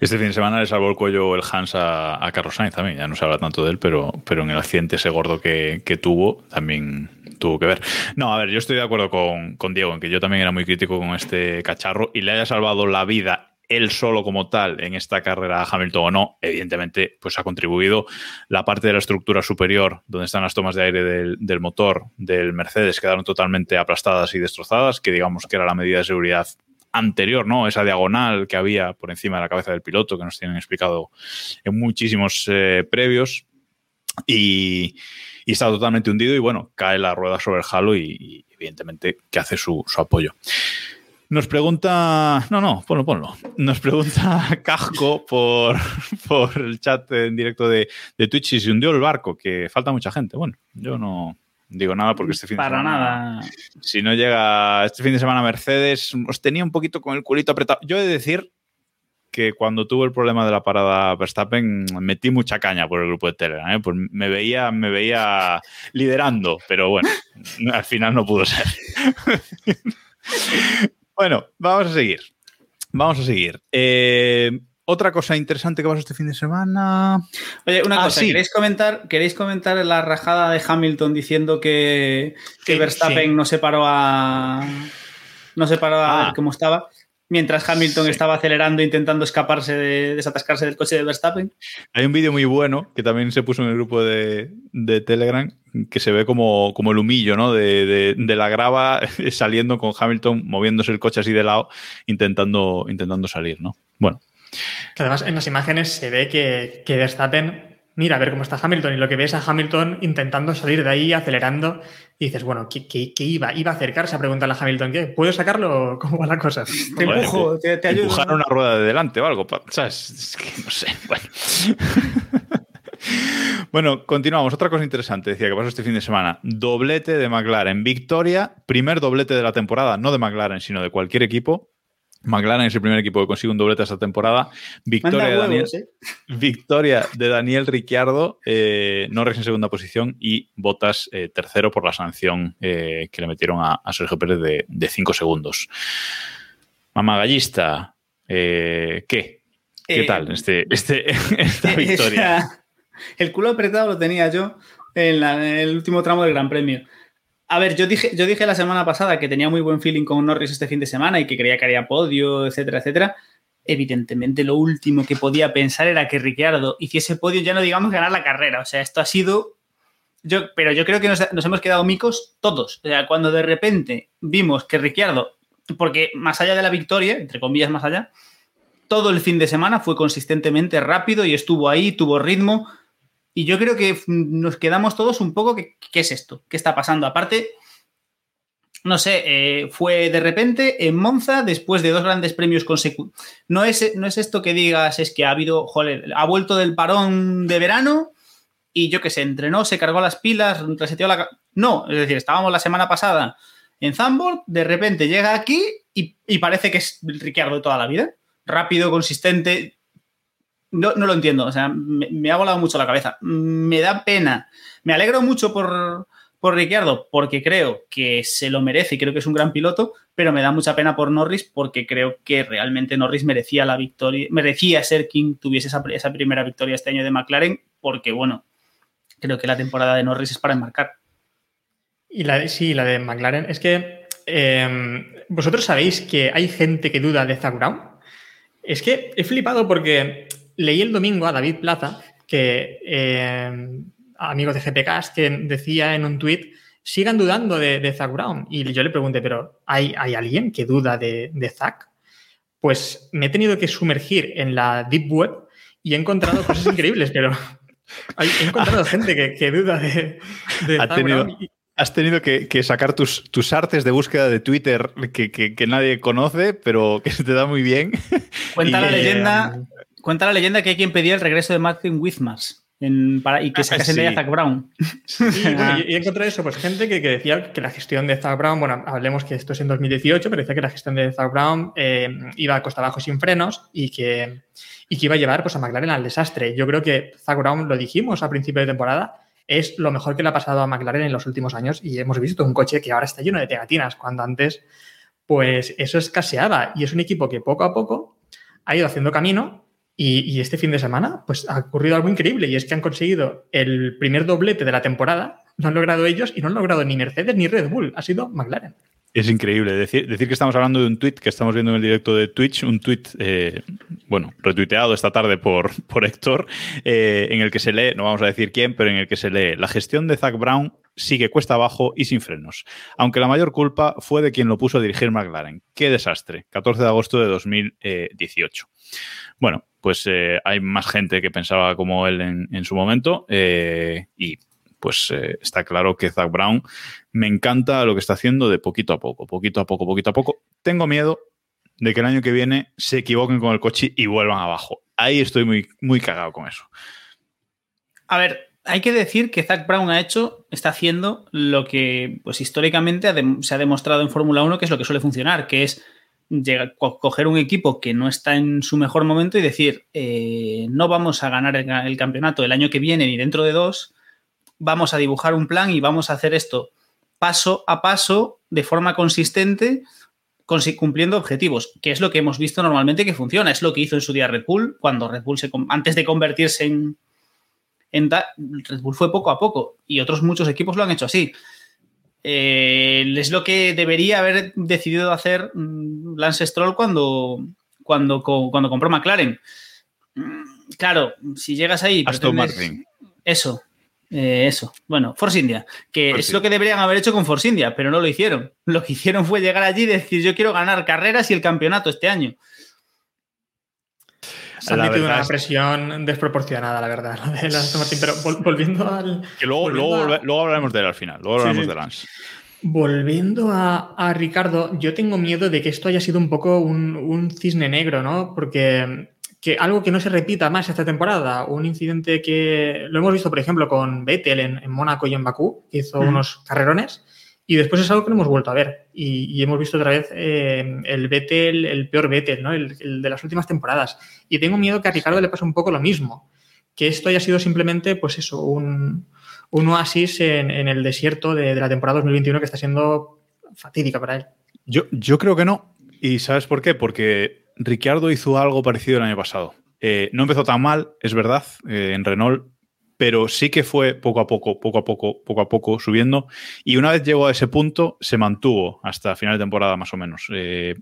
Este fin de semana le salvó el cuello el Hans a, a Carlos Sainz también. Ya no se habla tanto de él, pero, pero en el accidente ese gordo que, que tuvo también tuvo que ver. No, a ver, yo estoy de acuerdo con, con Diego en que yo también era muy crítico con este cacharro y le haya salvado la vida él solo como tal en esta carrera Hamilton o no, evidentemente, pues ha contribuido la parte de la estructura superior, donde están las tomas de aire del, motor del Mercedes, quedaron totalmente aplastadas y destrozadas, que digamos que era la medida de seguridad anterior, ¿no? Esa diagonal que había por encima de la cabeza del piloto, que nos tienen explicado en muchísimos eh, previos. Y, está totalmente hundido y bueno, cae la rueda sobre el halo y, evidentemente que hace su apoyo. Nos pregunta. No, no, ponlo, ponlo. Nos pregunta Casco por, por el chat en directo de, de, Twitch si se hundió el barco, que falta mucha gente. Bueno, yo no digo nada porque este fin Para de semana. nada. Si no llega este fin de semana Mercedes, os tenía un poquito con el culito apretado. Yo he de decir que cuando tuvo el problema de la parada Verstappen metí mucha caña por el grupo de Telegram, ¿eh? pues me veía, me veía liderando, pero bueno, al final no pudo ser. Bueno, vamos a seguir. Vamos a seguir. Eh, otra cosa interesante que pasó este fin de semana. Oye, una Ah, cosa, sí. ¿queréis, comentar, ¿queréis comentar la rajada de Hamilton diciendo que, que Verstappen sí. no se paró a. No se paró a Ah. ver cómo estaba? Mientras Hamilton Sí. estaba acelerando, intentando escaparse, de, desatascarse del coche de Verstappen. Hay un vídeo muy bueno que también se puso en el grupo de, de Telegram que se ve como, como el humillo ¿no? de, de- de la grava saliendo con Hamilton, moviéndose el coche así de lado, intentando, intentando salir. ¿no? Bueno, Que además en las imágenes se ve que, que Verstappen mira a ver cómo está Hamilton y lo que ves a Hamilton intentando salir de ahí, acelerando, y dices, bueno, ¿qué, qué- qué iba? ¿Iba a acercarse a preguntarle a Hamilton qué? ¿Puedo sacarlo o cómo va la cosa? Te Joder, empujo, te, te ayudo. empujar una rueda de delante o algo. ¿Sabes? Es que no sé. Bueno. Bueno, continuamos. Otra cosa interesante, decía que pasó este fin de semana. Doblete de McLaren. Victoria, primer doblete de la temporada, no de McLaren, sino de cualquier equipo. McLaren es el primer equipo que consigue un doblete esta temporada. Victoria, de Daniel, ¿eh? victoria de Daniel Ricciardo, eh, Norris en segunda posición y Bottas eh, tercero por la sanción eh, que le metieron a, a Sergio Pérez de 5 segundos. Mamagallista, eh, ¿qué? ¿Qué tal este, este, esta victoria? Esa- el culo apretado lo tenía yo en, la- en el último tramo del Gran Premio. A ver, yo dije, yo dije la semana pasada que tenía muy buen feeling con Norris este fin de semana y que creía que haría podio, etcétera, etcétera. Evidentemente, lo último que podía pensar era que Ricciardo hiciese podio, ya no digamos ganar la carrera. O sea, esto ha sido. Yo, pero yo creo que nos, hemos quedado micos todos. O sea, cuando de repente vimos que Ricciardo, porque más allá de la victoria, entre comillas más allá, todo el fin de semana fue consistentemente rápido y estuvo ahí, tuvo ritmo. Y yo creo que mm, nos quedamos todos un poco, ¿qué es esto? ¿Qué está pasando? Aparte, no sé, eh, fue de repente en Monza, después de dos grandes premios consecutivos. No es, no es esto que digas, es que ha habido, joder, ha vuelto del parón de verano y yo que sé, entrenó, se cargó las pilas, reseteó la... No, es decir, estábamos la semana pasada en Zandvoort, de repente llega aquí y, parece que es Ricciardo de toda la vida. Rápido, consistente. No, no lo entiendo, o sea, me, ha volado mucho la cabeza. Me da pena. Me alegro mucho por, por Ricciardo porque creo que se lo merece y creo que es un gran piloto, pero me da mucha pena por Norris porque creo que realmente Norris merecía la victoria, merecía ser quien tuviese esa, esa primera victoria este año de McLaren porque, bueno, creo que la temporada de Norris es para enmarcar. Y la de, sí, la de McLaren. Es que eh, vosotros sabéis que hay gente que duda de Zach Brown. Es que he flipado porque leí el domingo a David Plaza, que eh, amigo de GPCast, que decía en un tuit, sigan dudando de, de Zach Brown. Y yo le pregunté, pero ¿hay, hay alguien que duda de, de Zach? Pues me he tenido que sumergir en la Deep Web y he encontrado cosas increíbles, pero hay- he encontrado gente que, que duda de, de Ha Zach tenido- Brown. y- Has tenido que, que sacar tus, tus artes de búsqueda de Twitter que, que- que nadie conoce, pero que se te da muy bien. Cuenta Y, la eh, leyenda, cuenta la leyenda que hay quien pedía el regreso de Martin en- para, y que Ah, sacasen de sí. Zach Brown. Y, bueno, y- y eso, pues gente que, que decía que la gestión de Zach Brown, bueno, hablemos que esto es en 2018, pero decía que la gestión de Zach Brown eh, iba a costa abajo sin frenos y que, y que iba a llevar pues, a McLaren al desastre. Yo creo que Zach Brown, lo dijimos a principio de temporada, es lo mejor que le ha pasado a McLaren en los últimos años y hemos visto un coche que ahora está lleno de pegatinas, cuando antes, pues eso escaseaba y es un equipo que poco a poco ha ido haciendo camino y, este fin de semana pues ha ocurrido algo increíble y es que han conseguido el primer doblete de la temporada, lo han logrado ellos y no han logrado ni Mercedes ni Red Bull, ha sido McLaren. Es increíble decir, que estamos hablando de un tweet que estamos viendo en el directo de Twitch, un tweet, eh, bueno, retuiteado esta tarde por, por Héctor, eh, en el que se lee, no vamos a decir quién, pero en el que se lee, la gestión de Zach Brown sigue cuesta abajo y sin frenos, aunque la mayor culpa fue de quien lo puso a dirigir McLaren. ¡Qué desastre! 14 de agosto de 2018. Bueno, pues eh, hay más gente que pensaba como él en, su momento y pues eh, está claro que Zach Brown me encanta lo que está haciendo de poquito a poco, poquito a poco, poquito a poco. Tengo miedo de que el año que viene se equivoquen con el coche y vuelvan abajo. Ahí estoy muy, muy cagado con eso. A ver, hay que decir que Zach Brown ha hecho, está haciendo lo que pues históricamente se ha demostrado en Fórmula 1 que es lo que suele funcionar, que es llegar, coger un equipo que no está en su mejor momento y decir, eh, no vamos a ganar el, campeonato el año que viene ni dentro de dos, vamos a dibujar un plan y vamos a hacer esto paso a paso, de forma consistente, cumpliendo objetivos, que es lo que hemos visto normalmente que funciona. Es lo que hizo en su día Red Bull, cuando Red Bull se, antes de convertirse en, en Red Bull fue poco a poco y otros muchos equipos lo han hecho así. Eh, es lo que debería haber decidido hacer mm, Lance Stroll cuando, cuando, cuando compró McLaren. Mm, claro, si llegas ahí. Aston Martin. Eso, eh, eso. Bueno, Force India, que es lo que deberían haber hecho con Force India, pero no lo hicieron. Lo que hicieron fue llegar allí y decir, yo quiero ganar carreras y el campeonato este año. Se ha metido una presión desproporcionada, la verdad, de Martín. Pero volviendo al. Que luego, luego, hablaremos de él al final, luego hablaremos de Lance. Volviendo a, Ricardo, yo tengo miedo de que esto haya sido un poco un, un cisne negro, ¿no? Porque que algo que no se repita más esta temporada, un incidente que lo hemos visto, por ejemplo, con Vettel en, Mónaco y en Bakú, que hizo unos carrerones, y después es algo que no hemos vuelto a ver. Y, hemos visto otra vez eh, el Vettel, el peor Vettel, ¿no? El, de las últimas temporadas. Y tengo miedo que a Ricardo le pase un poco lo mismo, que esto haya sido simplemente, pues eso, un, oasis en, el desierto de, la temporada 2021 que está siendo fatídica para él. Yo, yo creo que no. ¿Y sabes por qué? Porque Ricciardo hizo algo parecido el año pasado. Eh, no empezó tan mal, es verdad, eh, en Renault, pero sí que fue poco a poco, poco a poco, poco a poco subiendo. Y una vez llegó a ese punto, se mantuvo hasta final de temporada más o menos. Eh,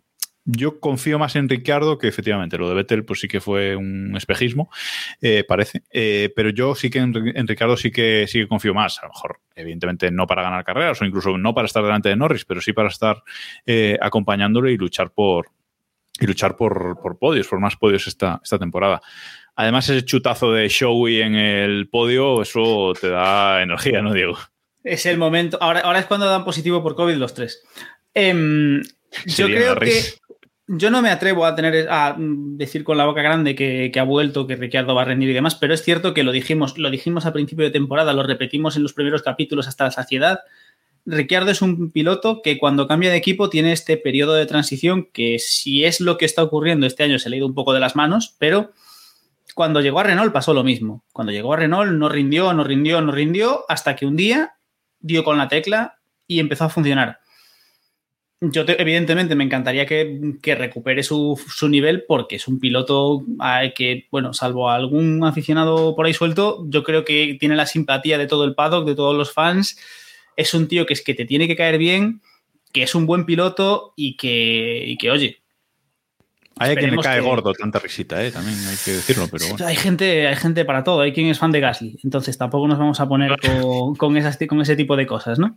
yo confío más en Ricciardo que efectivamente lo de Vettel pues sí que fue un espejismo, parece. pero yo sí que en, en, Ricciardo sí que, sí que confío más. A lo mejor, evidentemente, no para ganar carreras o incluso no para estar delante de Norris, pero sí para estar acompañándolo y luchar por, y luchar por, por podios, por más podios esta, esta temporada. Además, ese chutazo de Showy en el podio, eso te da energía, ¿no, Diego? Es el momento. Ahora, ahora es cuando dan positivo por COVID los tres. Em, yo creo que. Yo no me atrevo a tener a decir con la boca grande que, que, ha vuelto, que Ricciardo va a rendir y demás, pero es cierto que lo dijimos, lo dijimos a principio de temporada, lo repetimos en los primeros capítulos hasta la saciedad. Ricciardo es un piloto que cuando cambia de equipo tiene este periodo de transición que si es lo que está ocurriendo este año se le ha ido un poco de las manos, pero cuando llegó a Renault pasó lo mismo. Cuando llegó a Renault no rindió, no rindió, no rindió, hasta que un día dio con la tecla y empezó a funcionar. Yo evidentemente me encantaría que, recupere su, su, nivel porque es un piloto que, bueno, salvo algún aficionado por ahí suelto, yo creo que tiene la simpatía de todo el paddock, de todos los fans es un tío que es que te tiene que caer bien, que es un buen piloto y que, que oye. Hay quien le cae gordo tanta risita, ¿eh? también hay que decirlo, pero bueno. Hay gente, hay gente para todo, hay quien es fan de Gasly, entonces tampoco nos vamos a poner con, esas, con ese tipo de cosas, ¿no?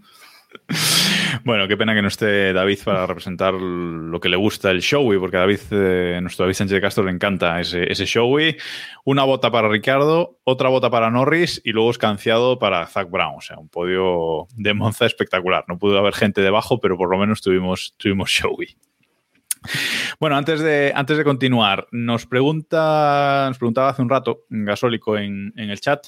Bueno, qué pena que no esté David para representar lo que le gusta el Showy, porque a David, eh, nuestro David Sánchez de Castro le encanta ese, ese Showy. Una bota para Ricardo, otra bota para Norris y luego escanciado para Zach Brown. O sea, un podio de Monza espectacular. No pudo haber gente debajo, pero por lo menos tuvimos, tuvimos Showy. Bueno, antes de, antes de continuar, nos pregunta, nos preguntaba hace un rato Gasólico en, en, el chat,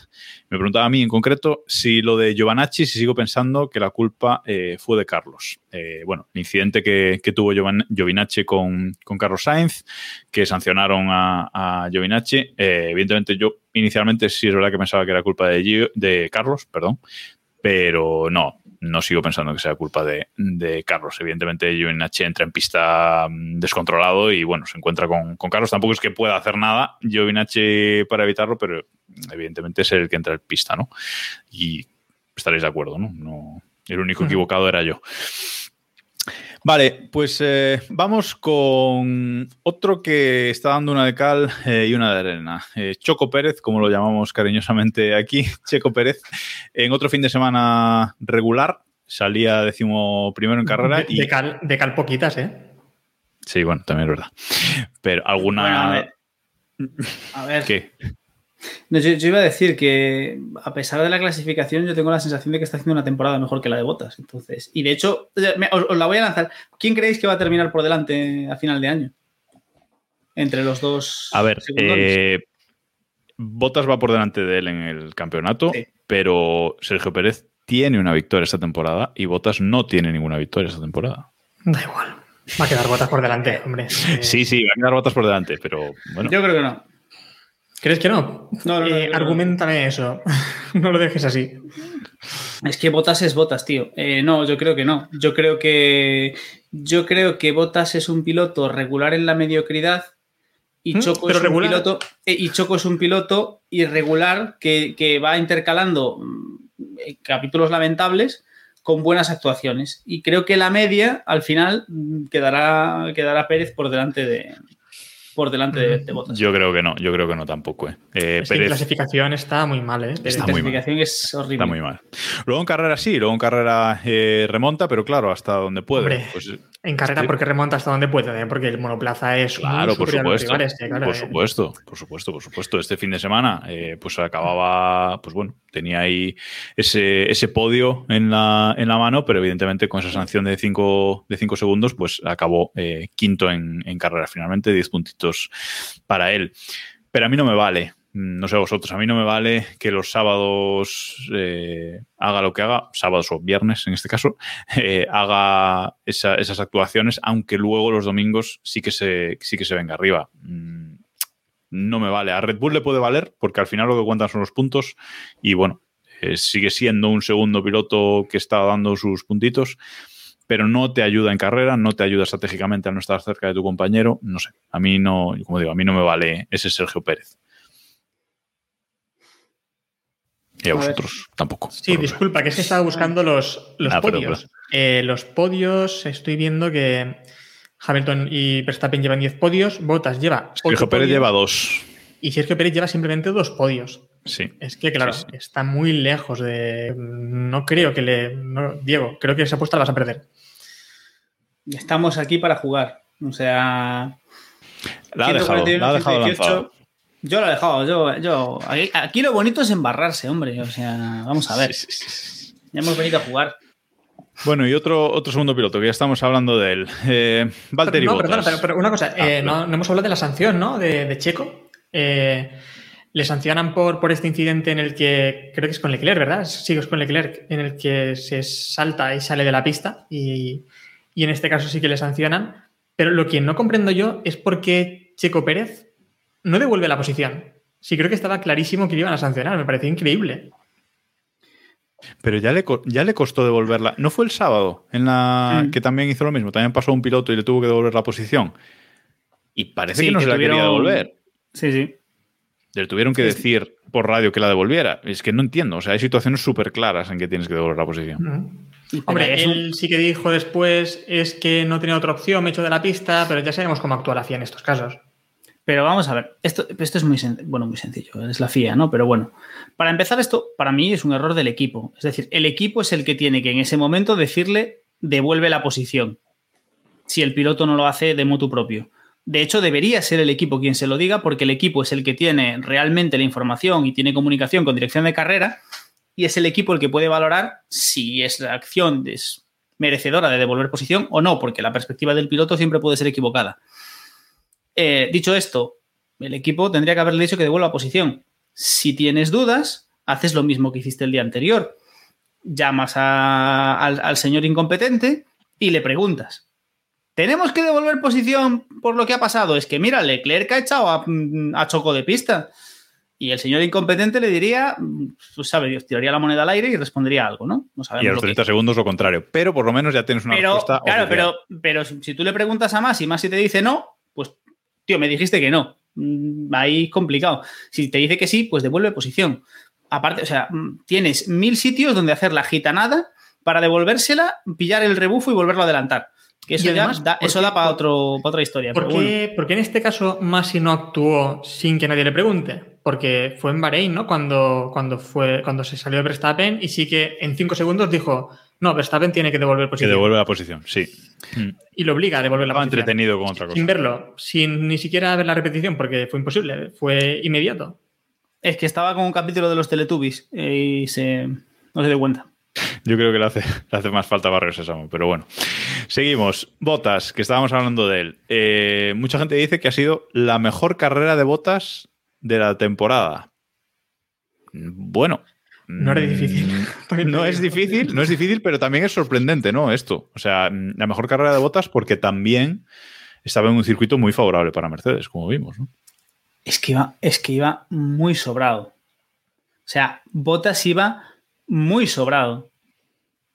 me preguntaba a mí en concreto si lo de Giovanacci, si sigo pensando que la culpa eh, fue de Carlos. Eh, bueno, el incidente que, que tuvo Giovinacci con, con, Carlos Sainz, que sancionaron a, a Giovinacci, eh, evidentemente yo inicialmente sí es verdad que pensaba que era culpa de, de Carlos, perdón, pero no, no sigo pensando que sea culpa de, Carlos. Evidentemente, Giovinacci entra en pista mm, descontrolado y bueno, se encuentra con, Carlos. Tampoco es que pueda hacer nada Giovinacci para evitarlo, pero evidentemente es el que entra en pista, ¿no? Y estaréis de acuerdo, ¿no? no el único equivocado era yo. Vale, pues eh, vamos con otro que está dando una de cal eh, y una de arena. Eh, Choco Pérez, como lo llamamos cariñosamente aquí, Checo Pérez, en otro fin de semana regular, salía décimo primero en carrera. De, y, de cal, de cal poquitas, ¿eh? Sí, bueno, también es verdad. Pero alguna... Bueno, a ver. A ver. ¿Qué? No, yo, yo iba a decir que a pesar de la clasificación, yo tengo la sensación de que está haciendo una temporada mejor que la de Botas. Entonces, y de hecho, me- os, os la voy a lanzar. ¿Quién creéis que va a terminar por delante a final de año? Entre los dos. A ver, eh, Bottas va por delante de él en el campeonato, Sí. pero Sergio Pérez tiene una victoria esta temporada y Bottas no tiene ninguna victoria esta temporada. Da igual. Va a quedar botas por delante, hombre. Sí, sí, va a quedar Bottas por delante, pero bueno. Yo creo que no. ¿Crees que no? No, no, no, Eh, argumentame eso. no lo dejes así. Es que Botas es Botas, tío. Eh, no, yo creo que no. Yo creo que. Yo creo que Botas es un piloto regular en la mediocridad. Y ¿Mm? Choco, es un regular. piloto, eh, y Choco es un piloto irregular que, que va intercalando mm, capítulos lamentables con buenas actuaciones. Y creo que la media, al final, mm, quedará, quedará Pérez por delante de, por delante de, de Botas. Yo creo que no, yo creo que no tampoco. eh. Eh, Es que en Pérez clasificación está muy mal, ¿eh? Está la muy mal. clasificación es horrible. está muy mal. Luego en carrera sí, luego en carrera eh, remonta, pero claro, hasta donde puede. Hombre, Pues, En carrera porque remonta hasta donde puede, ¿eh? porque el monoplaza es Claro, muy por supuesto. rivales, que, claro, por eh, supuesto, por supuesto, por supuesto. Este fin de semana, eh, pues acababa, pues bueno, tenía ahí ese, ese podio en la, en la mano, pero evidentemente con esa sanción de 5 de cinco segundos, pues acabó eh, quinto en, en carrera finalmente, 10 puntitos para él. Pero a mí no me vale. mm, No sé vosotros, a mí no me vale que los sábados eh, haga lo que haga, sábados o viernes en este caso, eh, haga esa- esas actuaciones, aunque luego los domingos sí que se, sí que se venga arriba. Mm, No me vale. A Red Bull le puede valer porque al final lo que cuentan son los puntos y bueno, eh, sigue siendo un segundo piloto que está dando sus puntitos, pero no te ayuda en carrera, no te ayuda estratégicamente al no estar cerca de tu compañero. No sé, a mí no, como digo, a mí no me vale ese Sergio Pérez. Y a A ver. vosotros tampoco. Sí, disculpa, que es que estaba buscando los, los Ah, podios. Eh, los podios, estoy viendo que Hamilton y Verstappen llevan 10 podios, Bottas lleva. Sergio Pérez podios, lleva dos. Y Sergio Pérez lleva simplemente dos podios. Sí. Es que, claro, Sí, sí. está muy lejos de. No creo que le. no, Diego, creo que esa apuesta la vas a perder. Estamos aquí para jugar. O sea. La ha dejado, 141, la ha dejado 118. lanzado. Yo lo he dejado, yo, yo. Aquí, aquí lo bonito es embarrarse, hombre. O sea, vamos a ver. Sí, sí, sí. Ya hemos venido a jugar. Bueno, y otro, otro segundo piloto, que ya estamos hablando de él. Eh, Valtteri no, Bottas. perdona, pero, pero una cosa, Ah, eh, no, no hemos hablado de la sanción, ¿no? De, de Checo. Eh, le sancionan por, por este incidente en el que, creo que es con Leclerc, ¿verdad? Sí, es con Leclerc, en el que se salta y sale de la pista y, y en este caso sí que le sancionan. Pero lo que no comprendo yo es por qué Checo Pérez no devuelve la posición. Sí, creo que estaba clarísimo que le iban a sancionar, me pareció increíble. Pero ya le, ya le costó devolverla. ¿No fue el sábado en la Mm. que también hizo lo mismo? También pasó un piloto y le tuvo que devolver la posición. Y parece Sí, que no que se la quería tuvieron- devolver. Sí, sí. Le tuvieron que decir por radio que la devolviera. Es que no entiendo. O sea, hay situaciones súper claras en que tienes que devolver la posición. Hombre, él sí que dijo después es que no tenía otra opción, me he hecho de la pista, pero ya sabemos cómo actuar la FIA en estos casos. Pero vamos a ver, esto, esto es muy, sen- bueno, muy sencillo, es la FIA, ¿no? Pero bueno, para empezar esto, para mí es un error del equipo. Es decir, el equipo es el que tiene que en ese momento decirle devuelve la posición, si el piloto no lo hace de motu propio. De hecho, debería ser el equipo quien se lo diga, porque el equipo es el que tiene realmente la información y tiene comunicación con dirección de carrera, y es el equipo el que puede valorar si es la acción merecedora de devolver posición o no, porque la perspectiva del piloto siempre puede ser equivocada. Eh, dicho esto, el equipo tendría que haberle dicho que devuelva posición. Si tienes dudas, haces lo mismo que hiciste el día anterior. Llamas a- al, al señor incompetente y le preguntas. ¿Tenemos que devolver posición por lo que ha pasado? Es que mira, Leclerc ha echado a, a Choco de pista. Y el señor incompetente le diría, pues sabe Dios, tiraría la moneda al aire y respondería algo, ¿no? No sabemos Y a lo los que 30 segundos lo contrario. Pero por lo menos ya tienes una pero, respuesta. claro, oficial. pero, pero si si tú le preguntas a más y más si te dice no, pues, tío, me dijiste que no. Mm, Ahí complicado. Si te dice que sí, pues devuelve posición. Aparte, o sea, mm, tienes mil sitios donde hacer la gitanada para devolvérsela, pillar el rebufo y volverlo a adelantar. Que eso, además, da, ¿por eso da para, otro, para otra historia. ¿Por pero bueno. qué, por qué en este caso Masi no actuó sin que nadie le pregunte? Porque fue en Bahrein, ¿no? Cuando, cuando, fue, cuando se salió Verstappen y sí que en cinco segundos dijo, no, Verstappen tiene que devolver Que posición. devuelve la posición, sí. Mm. Y lo obliga a devolver la Estaba posición. entretenido con otra cosa. Sin verlo, sin ni siquiera ver la repetición, porque fue imposible, fue inmediato. Es que estaba con un capítulo de los Teletubbies eh, y se, no se dio cuenta. Yo creo que le hace, le hace más falta Barrio Sésamo, pero bueno. Seguimos. Botas, que estábamos hablando de él. Eh, mucha gente dice que ha sido la mejor carrera de botas de la temporada. Bueno. No era difícil. mm, No es difícil, no es difícil, pero también es sorprendente, ¿no? Esto. O sea, la mejor carrera de botas porque también estaba en un circuito muy favorable para Mercedes, como vimos, ¿no? Es que iba, es que iba muy sobrado. O sea, Bottas iba muy sobrado.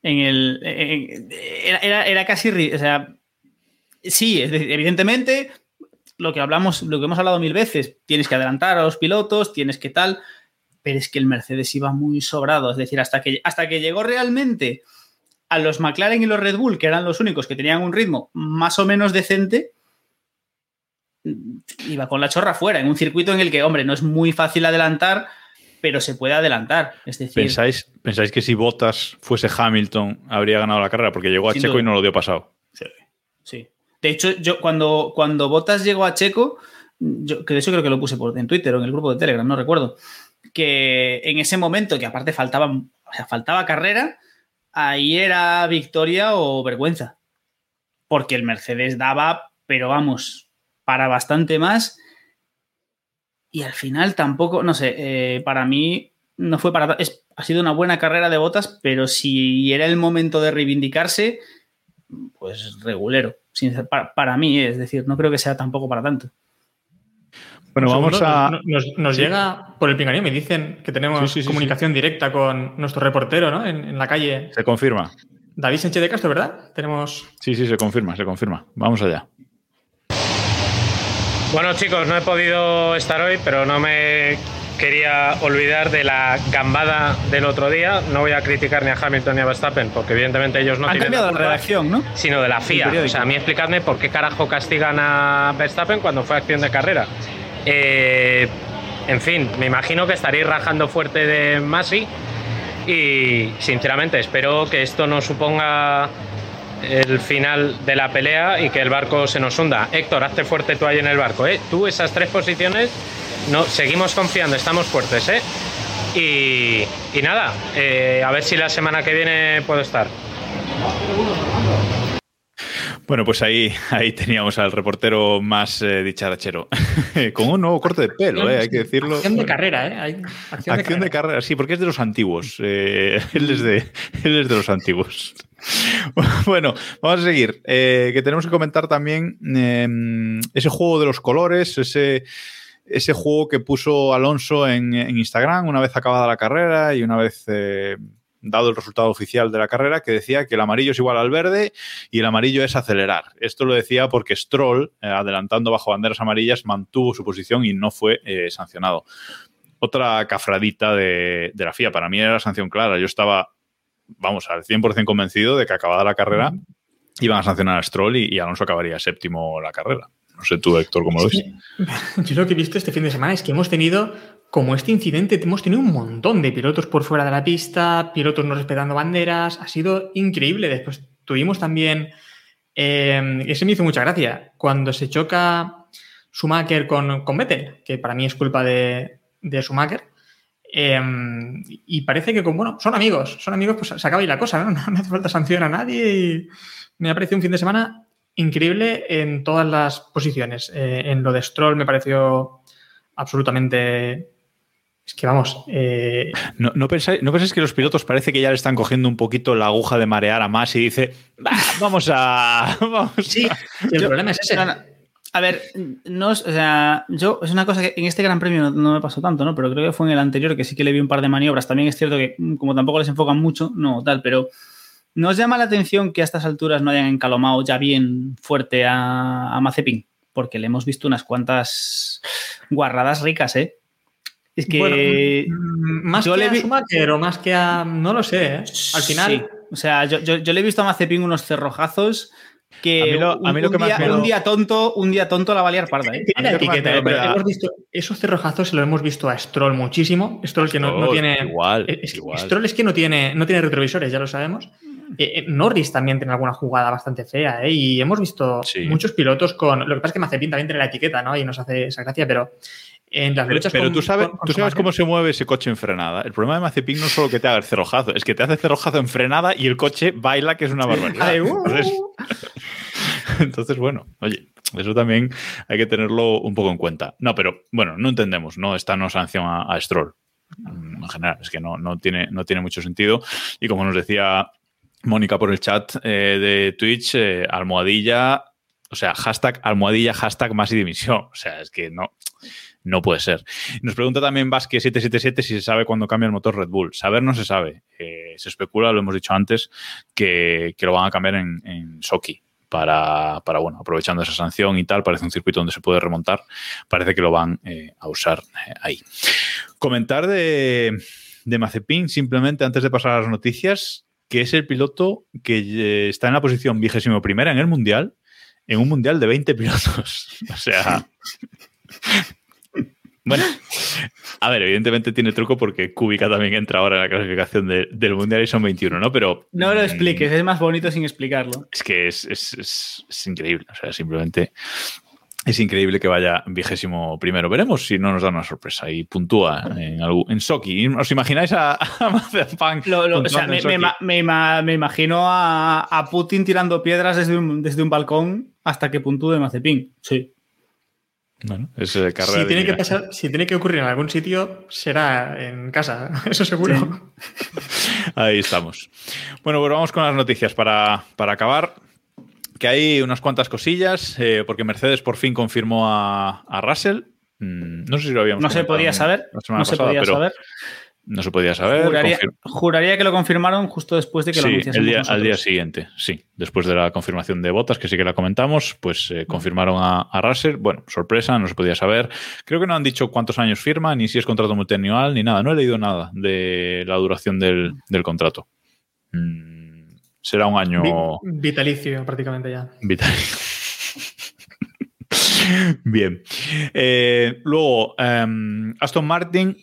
En el. en- era, era- era casi. O sea. Sí, evidentemente, lo que hablamos, lo que hemos hablado mil veces, tienes que adelantar a los pilotos, tienes que tal. Pero es que el Mercedes iba muy sobrado. Es decir, hasta que, hasta que llegó realmente a los McLaren y los Red Bull, que eran los únicos que tenían un ritmo más o menos decente, iba con la chorra fuera, en un circuito en el que, hombre, no es muy fácil adelantar, pero se puede adelantar. Es decir, ¿Pensáis, ¿Pensáis que si Bottas fuese Hamilton habría ganado la carrera? Porque llegó a Checo duda. y no lo dio pasado. sí. De hecho, yo cuando, cuando Bottas llegó a Checo, yo, que de eso creo que lo puse por, en Twitter o en el grupo de Telegram, no recuerdo, que en ese momento, que aparte faltaba, faltaba carrera, ahí era victoria o vergüenza. Porque el Mercedes daba, pero vamos, para bastante más. Y al final tampoco, no sé, eh, para mí no fue para... Ha sido una buena carrera de botas, pero si era el momento de reivindicarse, pues regulero. Sincer- para, para mí, es decir, no creo que sea tampoco para tanto. Bueno, vamos a. Nos, nos- nos Sí. llega por el pinganillo, me dicen que tenemos Sí, sí, sí, comunicación directa con nuestro reportero, ¿no? En, en la calle. Se confirma. David Sánchez de Castro, ¿verdad? Tenemos. Sí, sí, se confirma, se confirma. Vamos allá. Bueno chicos, no he podido estar hoy, pero no me quería olvidar de la gambada del otro día. No voy a criticar ni a Hamilton ni a Verstappen, porque evidentemente ellos no Han tienen cambiado la redacción, ¿no? sino de la FIA. O sea, a mí explicadme por qué carajo castigan a Verstappen cuando fue acción de carrera. Eh, en fin, me imagino que estaréis rajando fuerte de Masi y sinceramente espero que esto no suponga el final de la pelea y que el barco se nos hunda. Héctor, hazte fuerte tú ahí en el barco, ¿eh? Tú esas tres posiciones, no, seguimos confiando, estamos fuertes, ¿eh? Y, nada, eh, a ver si la semana que viene puedo estar. Bueno, pues ahí, ahí teníamos al reportero más eh, dicharachero. Con un nuevo corte de pelo, eh, hay que decirlo. Acción de carrera, ¿eh? Hay acción, Acción de carrera, sí, porque es de los antiguos. Eh, él, es de, él es de los antiguos. Bueno, vamos a seguir. Que tenemos que comentar también eh, ese juego de los colores, ese, ese juego que puso Alonso en, en Instagram una vez acabada la carrera y una vez eh, dado el resultado oficial de la carrera, que decía que el amarillo es igual al verde y el amarillo es acelerar. Esto lo decía porque Stroll, eh, adelantando bajo banderas amarillas, mantuvo su posición y no fue eh, sancionado otra cafradita de, de, la FIA. Para mí era la sanción clara. Yo estaba, vamos, al 100% convencido de que acabada la carrera iban a sancionar a Stroll y, y Alonso acabaría séptimo la carrera. No sé tú, Héctor, cómo lo ves. Yo lo que he visto este fin de semana es que hemos tenido, como este incidente, hemos tenido un montón de pilotos por fuera de la pista, pilotos no respetando banderas. Ha sido increíble. Después tuvimos también, eh, ese me hizo mucha gracia, cuando se choca Schumacher con, con Vettel, que para mí es culpa de, de Schumacher. Eh, y parece que, bueno, son amigos, son amigos, pues se acaba ahí la cosa, ¿no? No hace falta sanción a nadie y me ha parecido un fin de semana increíble en todas las posiciones. Eh, en lo de Stroll me pareció absolutamente... Es que vamos... Eh... ¿No, no, pensáis, ¿No pensáis que los pilotos parece que ya le están cogiendo un poquito la aguja de marear a más y dice, vamos a... Vamos sí, a... el yo, problema es ese. No, no. A ver, no es, o sea, yo es una cosa que en este Gran Premio no, no, me pasó tanto, ¿no? Pero creo que fue en el anterior que sí que le vi un par de maniobras. También es cierto que mm, como tampoco les enfocan mucho, no, tal, pero ¿nos llama la atención que a estas alturas no hayan encalomado ya bien fuerte a, a Mazepin? Porque le hemos visto unas cuantas guarradas ricas, ¿eh? Es que. Bueno, más yo que le vi... a Schumacher o más que a. No lo sé, ¿eh? Al final. Sí. O sea, yo, yo, yo, le he visto a Mazepin unos cerrojazos que A mí lo- a mí un, lo que un más día, me lo- un día tonto, un día tonto la va a liar parda, ¿eh? Tiene la etiqueta, eh, pero hemos visto esos cerrojazos se los hemos visto a Stroll muchísimo. Stroll que no, tiene. igual, eh, es igual. Stroll es que no tiene, no tiene retrovisores, ya lo sabemos. Eh, eh, Norris también tiene alguna jugada bastante fea, ¿eh? Y hemos visto Sí. muchos pilotos con. Lo que pasa es que Mazepin también tiene la etiqueta, ¿no? Y nos hace esa gracia, pero en las Pero, luchas pero con- tú sabes, con- con tú sabes cómo se mueve ese coche en frenada. El problema de Mazepin no es solo que te haga el cerrojazo, es que te hace cerrojazo en frenada y el coche baila, que es una barbaridad. Ay, uh, Entonces, entonces, bueno, oye, eso también hay que tenerlo un poco en cuenta. No, pero bueno, no entendemos, ¿no? Esta no sanción a, a Stroll. En general, es que no, no, tiene, no tiene mucho sentido. Y como nos decía Mónica por el chat eh, de Twitch, eh, almohadilla, o sea, hashtag almohadilla, hashtag más y dimisión. O sea, es que no, no puede ser. Nos pregunta también Basque777 si se sabe cuándo cambia el motor Red Bull. Saber no se sabe. Eh, se especula, lo hemos dicho antes, que, que lo van a cambiar en, en. Para, para, bueno, aprovechando esa sanción y tal, parece un circuito donde se puede remontar. Parece que lo van a usar ahí. Comentar de, de Mazepin, simplemente antes de pasar a las noticias, que es el piloto que eh, está en la posición vigésimo primera en el mundial, en un mundial de 20 pilotos. O sea. Bueno, a ver, evidentemente tiene truco porque Kubica también entra ahora en la clasificación de- del mundial y son 21, ¿no? Pero. No lo mm, expliques, es más bonito sin explicarlo. Es que es, es- es- es increíble. O sea, simplemente es increíble que vaya vigésimo primero. Veremos si no nos da una sorpresa y puntúa en, algún- en Sochi. ¿Os imagináis a, a Mazepin Lo- lo- o sea, puntuando me, me me ima- me imagino a, a Putin tirando piedras desde un, desde un balcón hasta que puntúe Mazepin. Sí. Bueno, es eh, carrera Si tiene, que pasar, si tiene que ocurrir en algún sitio, será en casa, eso seguro. Ahí estamos. Bueno, pues vamos con las noticias para, para acabar. Que hay unas cuantas cosillas, eh, porque Mercedes por fin confirmó a, a Russell. Mm, No sé si lo habíamos No se podía saber. No se podía saber. No se podía saber. Juraría, que lo confirmaron justo después de que lo Sí, anunciásemos el día, al día siguiente, sí. Después de la confirmación de botas, que sí que la comentamos, pues eh, confirmaron a, a Russell. Bueno, sorpresa, no se podía saber. Creo que no han dicho cuántos años firma, ni si es contrato multianual, ni nada. No he leído nada de la duración del, del contrato. Mm, será un año Vi- vitalicio, prácticamente ya. vital. Bien. Eh, luego, em, Aston Martin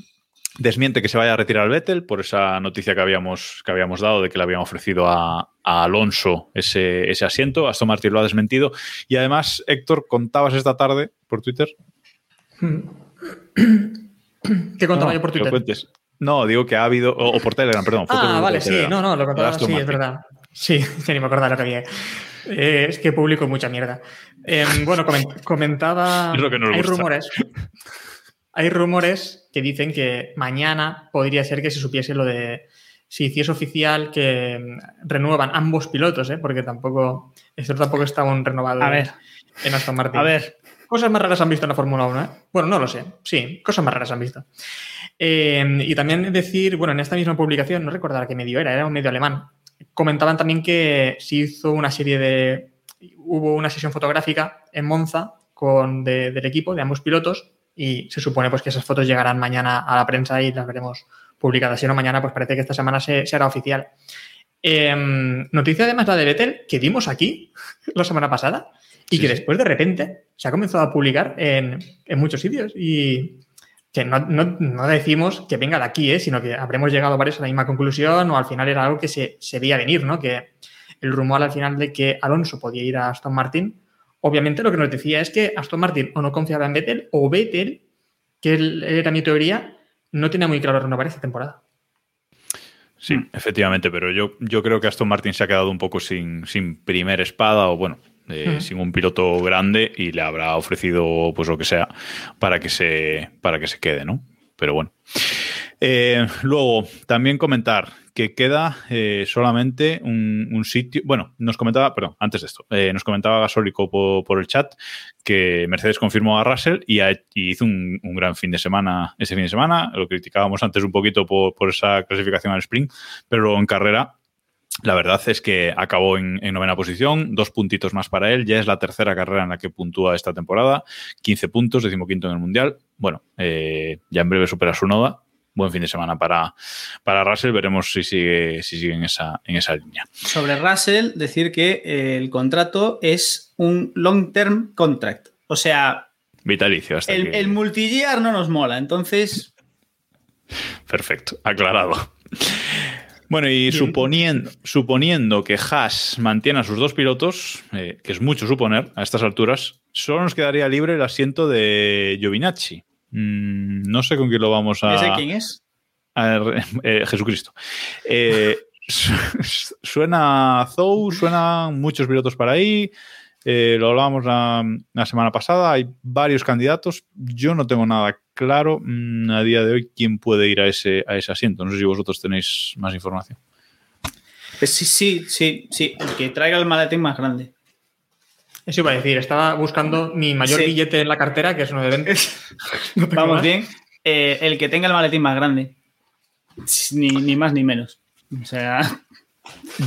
desmiente que se vaya a retirar el Vettel por esa noticia que habíamos, que habíamos dado de que le habían ofrecido a, a Alonso ese, ese asiento. Aston Martin lo ha desmentido. Y además, Héctor, contabas esta tarde por Twitter. ¿Qué contaba No, yo por Twitter? No, digo que ha habido, o, o por Telegram, perdón. Ah, vale, sí, no, no, lo contaba, sí, es verdad. Sí, ya ni me acordaba lo que había. Eh, es que publico mucha mierda. Em, bueno, comen- comentaba. Es lo que nos hay gusta. rumores. Hay rumores que dicen que mañana podría ser que se supiese lo de si hiciese oficial que em, renuevan ambos pilotos, ¿eh? porque tampoco. Esto tampoco está aún renovado A ver, en Aston Martin. a ver. Cosas más raras han visto en la Fórmula 1, ¿eh? Bueno, no lo sé. Sí, cosas más raras han visto. Eh, y también decir, bueno, en esta misma publicación, no recordar qué medio era, era un medio alemán. Comentaban también que se hizo una serie de. Hubo una sesión fotográfica en Monza con, de- del equipo, de ambos pilotos, y se supone pues, que esas fotos llegarán mañana a la prensa y las veremos publicadas. Si no, mañana, pues parece que esta semana se, se hará oficial. Eh, noticia además la de Vettel, que vimos aquí la semana pasada, y Sí, que sí. después de repente se ha comenzado a publicar en, en muchos sitios. Y que no, no- no decimos que venga de aquí, ¿eh? sino que habremos llegado varios a la misma conclusión o al final era algo que se, se veía venir, ¿no? Que el rumor al final de que Alonso podía ir a Aston Martin, obviamente lo que nos decía es que Aston Martin o no confiaba en Vettel o Vettel, que era mi teoría, no tenía muy claro renovar esta temporada. Sí, efectivamente, pero yo, yo creo que Aston Martin se ha quedado un poco sin, sin primer espada o bueno, eh, sin un piloto grande y le habrá ofrecido pues lo que sea para que se, para que se quede, ¿no? Pero bueno. Eh, luego, también comentar que queda eh, solamente un, un sitio. Bueno, nos comentaba, perdón, antes de esto, eh, nos comentaba Gasólico por, por el chat que Mercedes confirmó a Russell y hizo un, un gran fin de semana ese fin de semana. Lo criticábamos antes un poquito por, por esa clasificación al sprint, pero luego en carrera. La verdad es que acabó en, en novena posición, dos puntitos más para él. Ya es la tercera carrera en la que puntúa esta temporada. 15 puntos, decimoquinto en el Mundial. Bueno, eh, ya en breve supera su Noda. buen fin de semana para, para Russell. Veremos si sigue, si sigue en, esa, en esa línea. Sobre Russell, decir que eh, el contrato es un long-term contract. O sea, Vitalicio. Hasta el, que- el no nos mola. Entonces, Perfecto, aclarado. Bueno, y suponiendo, suponiendo que Haas mantiene a sus dos pilotos, eh, que es mucho suponer a estas alturas, solo nos quedaría libre el asiento de Giovinacci. Mm, no sé con quién lo vamos a... ¿ese quién es? a eh, Jesucristo. Eh, su- suena Zou, suenan muchos pilotos para ahí. lo hablábamos la, la semana pasada. Hay varios candidatos. Yo no tengo nada claro mm, a día de hoy quién puede ir a ese, a ese asiento. No sé si vosotros tenéis más información. Pues sí, sí, sí, sí. El que traiga el maletín más grande. Eso iba a decir, estaba buscando mi mayor Sí. billete en la cartera, que es uno de 20. No Vamos más. bien. Eh, el que tenga el maletín más grande. Ni, ni más ni menos. O sea,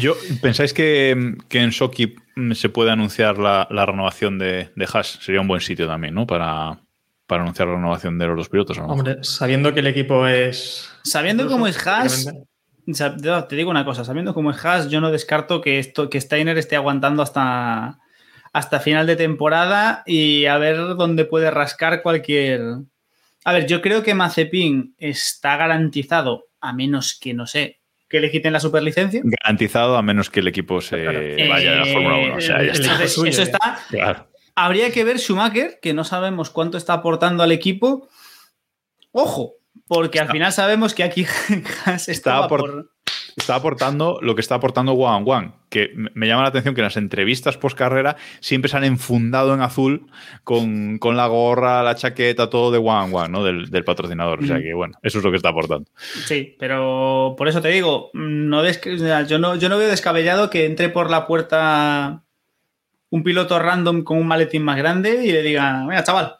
Yo, ¿Pensáis que, que en Soki mm, se puede anunciar la, la renovación de, de Haas? Sería un buen sitio también, ¿no? Para, para anunciar la renovación de los dos pilotos. lo mejor. Hombre, sabiendo que el equipo es. sabiendo cómo es Haas. O te digo una cosa, sabiendo cómo es Haas, yo no descarto que esto, que Steiner esté aguantando hasta, hasta final de temporada y a ver dónde puede rascar cualquier. A ver, yo creo que Mazepin está garantizado, a menos que, no sé, que le quiten la superlicencia. Garantizado a menos que el equipo se Claro. vaya a la Eh, Fórmula 1. O sea, ya el- está. Eso eh. está. Claro. Habría que ver Schumacher, que no sabemos cuánto está aportando al equipo. Ojo, porque al Está- final sabemos que aquí Está estaba aport- por. Está aportando lo que está aportando One One, que me llama la atención que en las entrevistas post carrera siempre se han enfundado en azul con, con la gorra, la chaqueta, todo de One One, ¿no? Del, del patrocinador. O sea Mm. que bueno, eso es lo que está aportando. Sí, pero por eso te digo, no des- o sea, yo, no, yo no veo descabellado que entre por la puerta un piloto random con un maletín más grande y le diga, mira, chaval,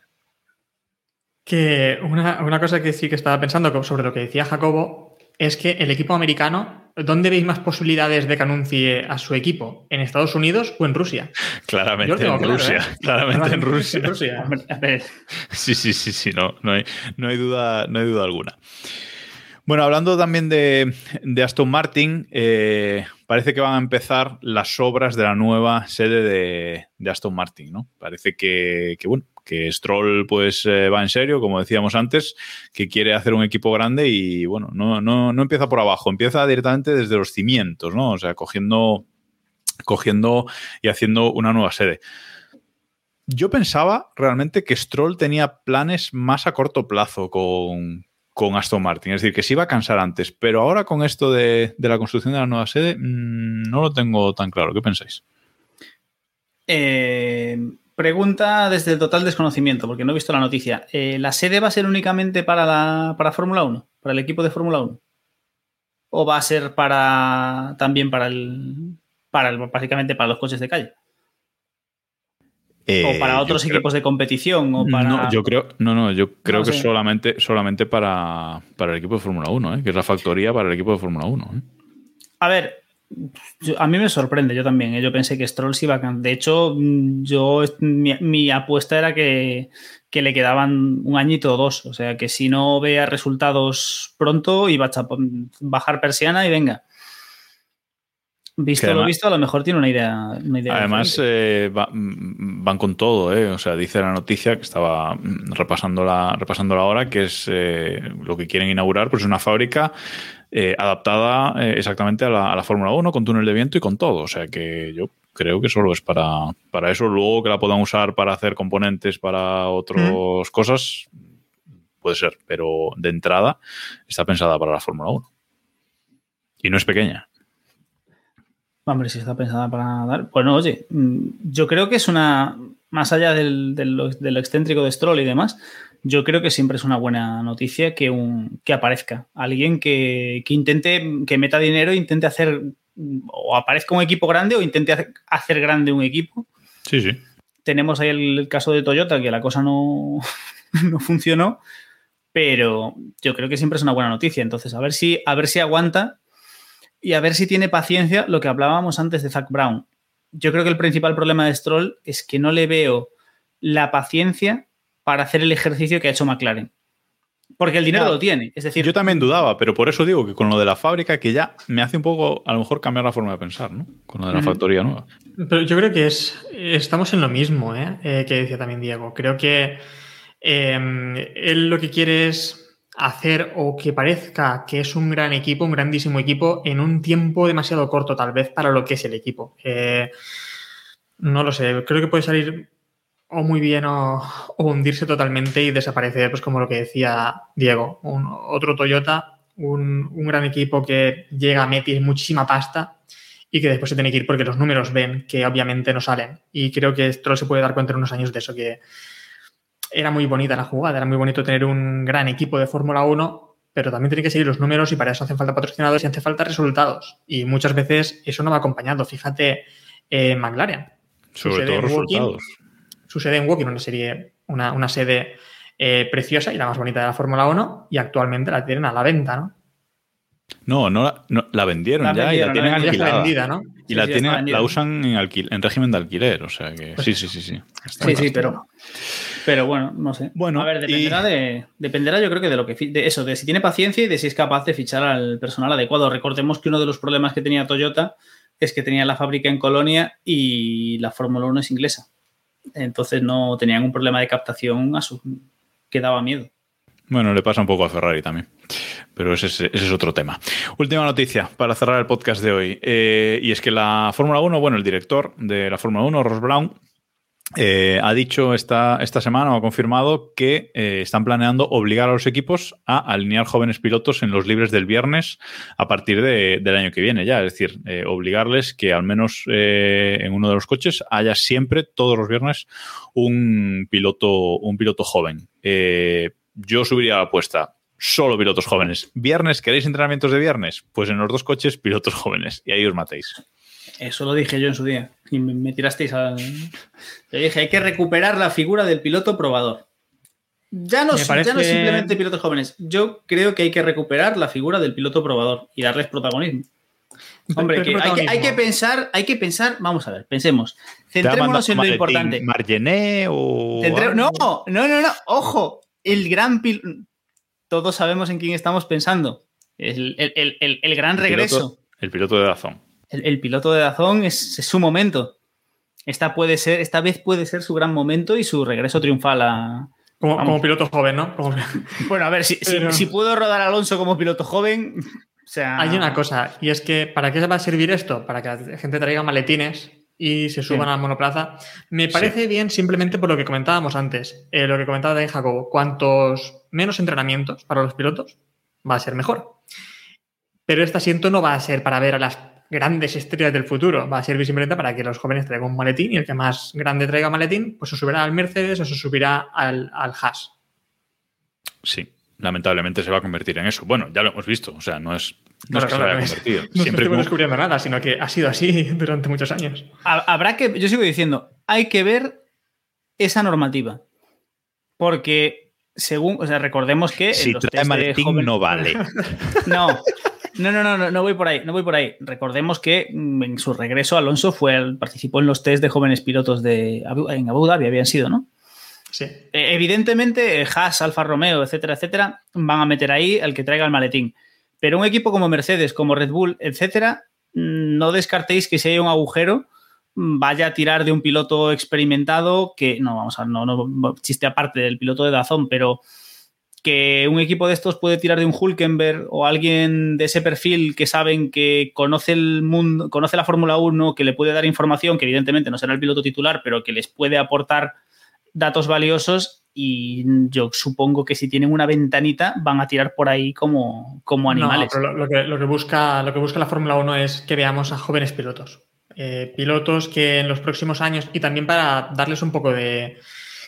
Que una, una cosa que sí que estaba pensando sobre lo que decía Jacobo es que el equipo americano, ¿dónde veis más posibilidades de que anuncie a su equipo? ¿En Estados Unidos o en Rusia? Yo Claramente lo tengo en claro, Rusia. ¿eh? Claramente en Rusia. En Rusia. hombre, a ver, Sí, sí, sí, sí, no, no, hay, no, hay duda, no hay duda alguna. Bueno, hablando también de, de Aston Martin, eh, parece que van a empezar las obras de la nueva sede de, Aston Martin, ¿no? Parece que, que, bueno, que Stroll pues eh, va en serio, como decíamos antes, que quiere hacer un equipo grande y bueno, no, no, no empieza por abajo, empieza directamente desde los cimientos, ¿no? O sea, cogiendo, cogiendo y haciendo una nueva sede. Yo pensaba realmente que Stroll tenía planes más a corto plazo con, con Aston Martin, es decir, que se iba a cansar antes, pero ahora con esto de, de la construcción de la nueva sede mmm, no lo tengo tan claro. ¿Qué pensáis? eh, pregunta desde el total desconocimiento, porque no he visto la noticia. Eh, ¿La sede va a ser únicamente para para Fórmula 1? ¿Para el equipo de Fórmula 1? ¿O va a ser para también para el, para el, básicamente para los coches de calle? Eh, ¿O para otros creo- equipos de competición? ¿O para... No, yo creo, no, no, yo creo No que solamente, solamente para, para el equipo de Fórmula 1, ¿eh? que es la factoría para el equipo de Fórmula 1. ¿eh? A ver, yo- a mí me sorprende, yo también. ¿eh? Yo pensé que Stroll se iba a De hecho, mm, yo mi, mi apuesta era que, que le quedaban un añito o dos. O sea, que si no vea resultados pronto, iba a bajar persiana y venga. Visto Que lo además- visto, a lo mejor tiene una idea. Una idea Además, eh, va- mm, van con todo, ¿eh? O sea, dice la noticia que estaba mm, repasando la, repasando la hora, que es eh, lo que quieren inaugurar, pues es una fábrica eh, adaptada exactamente a la, a la Fórmula 1, con túnel de viento y con todo. O sea que yo creo que solo es para, para eso. Luego que la puedan usar para hacer componentes para otras cosas, puede ser, pero de entrada está pensada para la Fórmula 1. Y no es pequeña. Hombre, si está pensada para dar. Bueno, oye, mm, yo creo que es una. Más allá del, de, lo, de lo excéntrico de Stroll y demás, yo creo que siempre es una buena noticia que, un, que aparezca alguien que, que intente, que meta dinero e intente hacer. O aparezca un equipo grande o intente hacer, grande un equipo. Sí, sí. Tenemos ahí el, el caso de Toyota, que la cosa no, no funcionó, pero yo creo que siempre es una buena noticia. Entonces, a ver si, a ver si aguanta y a ver si tiene paciencia lo que hablábamos antes de Zach Brown. Yo creo que el principal problema de Stroll es que no le veo la paciencia para hacer el ejercicio que ha hecho McLaren. Porque el dinero lo tiene. Es decir, Yo también dudaba, pero por eso digo que con lo de la fábrica, que ya me hace un poco, a lo mejor, cambiar la forma de pensar, ¿no? Con lo de la factoría nueva. Pero yo creo que es, estamos en lo mismo, ¿eh? Eh, que decía también Diego. Creo que eh, él lo que quiere es hacer o que parezca que es un gran equipo, un grandísimo equipo, en un tiempo demasiado corto, tal vez, para lo que es el equipo. Eh, no lo sé, creo que puede salir o muy bien o, hundirse totalmente y desaparecer, pues como lo que decía Diego, otro Toyota, un, un gran equipo que llega a meter muchísima pasta y que después se tiene que ir porque los números ven que obviamente no salen. Y creo que esto se puede dar cuenta en unos años de eso, que era muy bonita la jugada, era muy bonito tener un gran equipo de Fórmula 1, pero también tiene que seguir los números y para eso hacen falta patrocinadores y hace falta resultados. Y muchas veces eso no va acompañado. Fíjate en McLaren. Sobre Sucede todo resultados. Su sede en Woking, una serie, una, una sede eh, preciosa y la más bonita de la Fórmula 1, y actualmente la tienen a la venta, ¿no? No, no, la- no, la vendieron La ya vendieron, y la tienen Ya está alquilada. vendida, ¿no? Y Sí, la, sí, tienen- la usan en, alquil- en régimen de alquiler, o sea que sí, sí, sí, sí. Está Sí, bien. sí, pero, pero bueno, no sé. Bueno, a ver, dependerá y- de dependerá yo creo que de lo que de eso, de si tiene paciencia y de si es capaz de fichar al personal adecuado. Recordemos que uno de los problemas que tenía Toyota es que tenía la fábrica en Colonia y la Fórmula 1 es inglesa. Entonces no tenían un problema de captación a su que daba miedo. Bueno, le pasa un poco a Ferrari también. Pero ese, es- ese es otro tema. Última noticia para cerrar el podcast de hoy. Eh, y es que la Fórmula 1, bueno, el director de la Fórmula 1, Ross Brown, eh, ha dicho esta, esta semana o ha confirmado que eh, están planeando obligar a los equipos a alinear jóvenes pilotos en los libres del viernes a partir de- del año que viene ya. Es decir, eh, obligarles que al menos en uno de los coches haya siempre, todos los viernes, un piloto, un piloto joven. Yo subiría la apuesta. Solo pilotos jóvenes. ¿Viernes? ¿Queréis entrenamientos de viernes? Pues en los dos coches, pilotos jóvenes. Y ahí os matéis. Eso lo dije yo en su día. Y me, tirasteis a. Yo dije, hay que recuperar la figura del piloto probador. Ya no, ya parece- no simplemente pilotos jóvenes. Yo creo que hay que recuperar la figura del piloto probador y darles protagonismo. Hombre, Pero que ¿qué hay, que, hay que pensar, hay que pensar, vamos a ver, pensemos. ¿Te ha Centrémonos en lo importante. Margené o.? Centré-? No, no, no, no, ojo, el gran pil- Todos sabemos en quién estamos pensando. El, el- el- el- gran regreso. piloto- el piloto de Dazón. El, el piloto de Dazón es, es su momento. Esta, puede ser, esta vez puede ser su gran momento y su regreso triunfal a. Como, piloto joven, ¿no? Como- Bueno, a ver, si, si- Pero- si puedo rodar a Alonso como piloto joven. O sea. Hay una cosa, y es que ¿para qué va a servir esto? Para que la gente traiga maletines y se suban Sí. al monoplaza. Me parece bien simplemente por lo que comentábamos antes, eh, lo que comentaba de Jacobo, cuantos menos entrenamientos para los pilotos, va a ser mejor. Pero este asiento no va a ser para ver a las grandes estrellas del futuro, va a servir simplemente para que los jóvenes traigan un maletín y el que más grande traiga maletín, pues se subirá al Mercedes o se subirá al, al Haas. Sí. Lamentablemente se va a convertir en eso. Bueno, ya lo hemos visto. O sea, no es, no es Claro, que se claro, vaya a no es-. No Siempre estamos como- descubriendo nada, sino que ha sido así durante muchos años. Ha- Habrá que. Yo sigo diciendo, hay que ver esa normativa. Porque, según. O sea, recordemos que. en Si los trae maletín, joven- no vale. No, no, no, no, no, no voy por ahí, no voy por ahí. Recordemos que mm, en su regreso Alonso fue participó en los test de jóvenes pilotos de Abu- en Abu Dhabi, habían sido, ¿no? Sí. Eh, Evidentemente, eh, Haas, Alfa Romeo, etcétera, etcétera, van a meter ahí al que traiga el maletín. Pero un equipo como Mercedes, como Red Bull, etcétera, mm, no descartéis que si hay un agujero, mm, vaya a tirar de un piloto experimentado que, no, vamos a no, no chiste aparte del piloto de Dazón, pero que un equipo de estos puede tirar de un Hulkenberg o alguien de ese perfil que saben que conoce el mundo, conoce la Fórmula 1, que le puede dar información, que evidentemente no será el piloto titular, pero que les puede aportar datos valiosos y yo supongo que si tienen una ventanita van a tirar por ahí como, como animales. No, pero lo, lo que, lo que busca, lo que busca la Fórmula 1 es que veamos a jóvenes pilotos. Eh, pilotos que en los próximos años, y también para darles un poco de.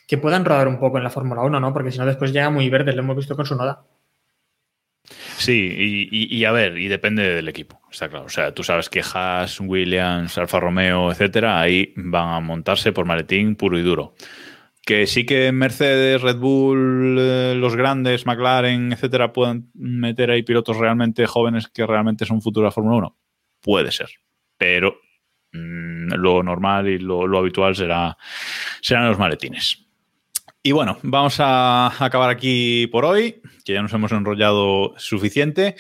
Que puedan rodar un poco en la Fórmula 1, ¿no? Porque si no, después llega muy verdes, lo hemos visto con su noda. Sí, y, a ver, y depende del equipo, está claro. O sea, tú sabes que Haas, Williams, Alfa Romeo, etcétera, ahí van a montarse por maletín puro y duro. Que sí que Mercedes, Red Bull, eh, los grandes, McLaren, etcétera, puedan meter ahí pilotos realmente jóvenes que realmente son futura Fórmula 1. Puede ser. Pero mm, lo normal y lo, lo habitual será, serán los maletines. Y bueno, vamos a acabar aquí por hoy, que ya nos hemos enrollado suficiente.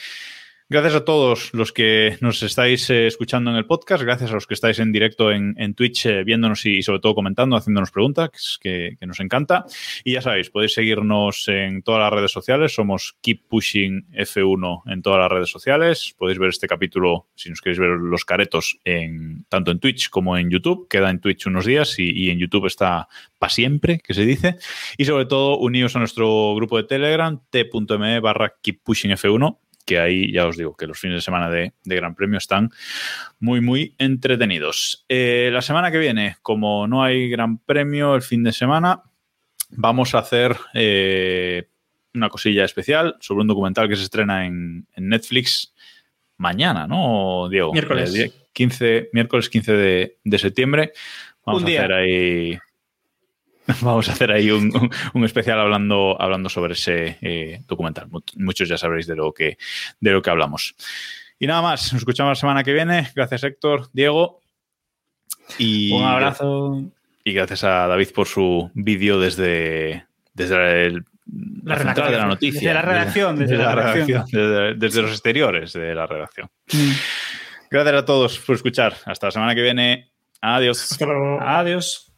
Gracias a todos los que nos estáis eh, escuchando en el podcast, gracias a los que estáis en directo en, Twitch eh, viéndonos y, sobre todo comentando, haciéndonos preguntas, que, que, nos encanta. Y ya sabéis, podéis seguirnos en todas las redes sociales, somos Keep Pushing F1 en todas las redes sociales. Podéis ver este capítulo, si nos queréis ver los caretos, en, tanto en Twitch como en YouTube. Queda en Twitch unos días y, y en YouTube está para siempre, que se dice. Y sobre todo, unidos a nuestro grupo de Telegram, t.me barra Keep Pushing F1 que ahí ya os digo que los fines de semana de, de Gran Premio están muy, muy entretenidos. Eh, la semana que viene, como no hay Gran Premio el fin de semana, vamos a hacer eh, una cosilla especial sobre un documental que se estrena en, en Netflix mañana, ¿no, Diego? Miércoles. El 15, miércoles 15 de, de septiembre. Vamos a hacer ahí Vamos a hacer ahí un, un, un especial hablando, hablando sobre ese eh, documental. Muchos ya sabréis de lo, que, de lo que hablamos. Y nada más, nos escuchamos la semana que viene. Gracias Héctor, Diego. Y, Un abrazo. Y gracias a David por su vídeo desde, desde el, La la central de la noticia. Desde la redacción, desde la redacción. desde, desde los exteriores de la redacción. Mm. Gracias a todos por escuchar. Hasta la semana que viene. Adiós. Hasta luego. Adiós.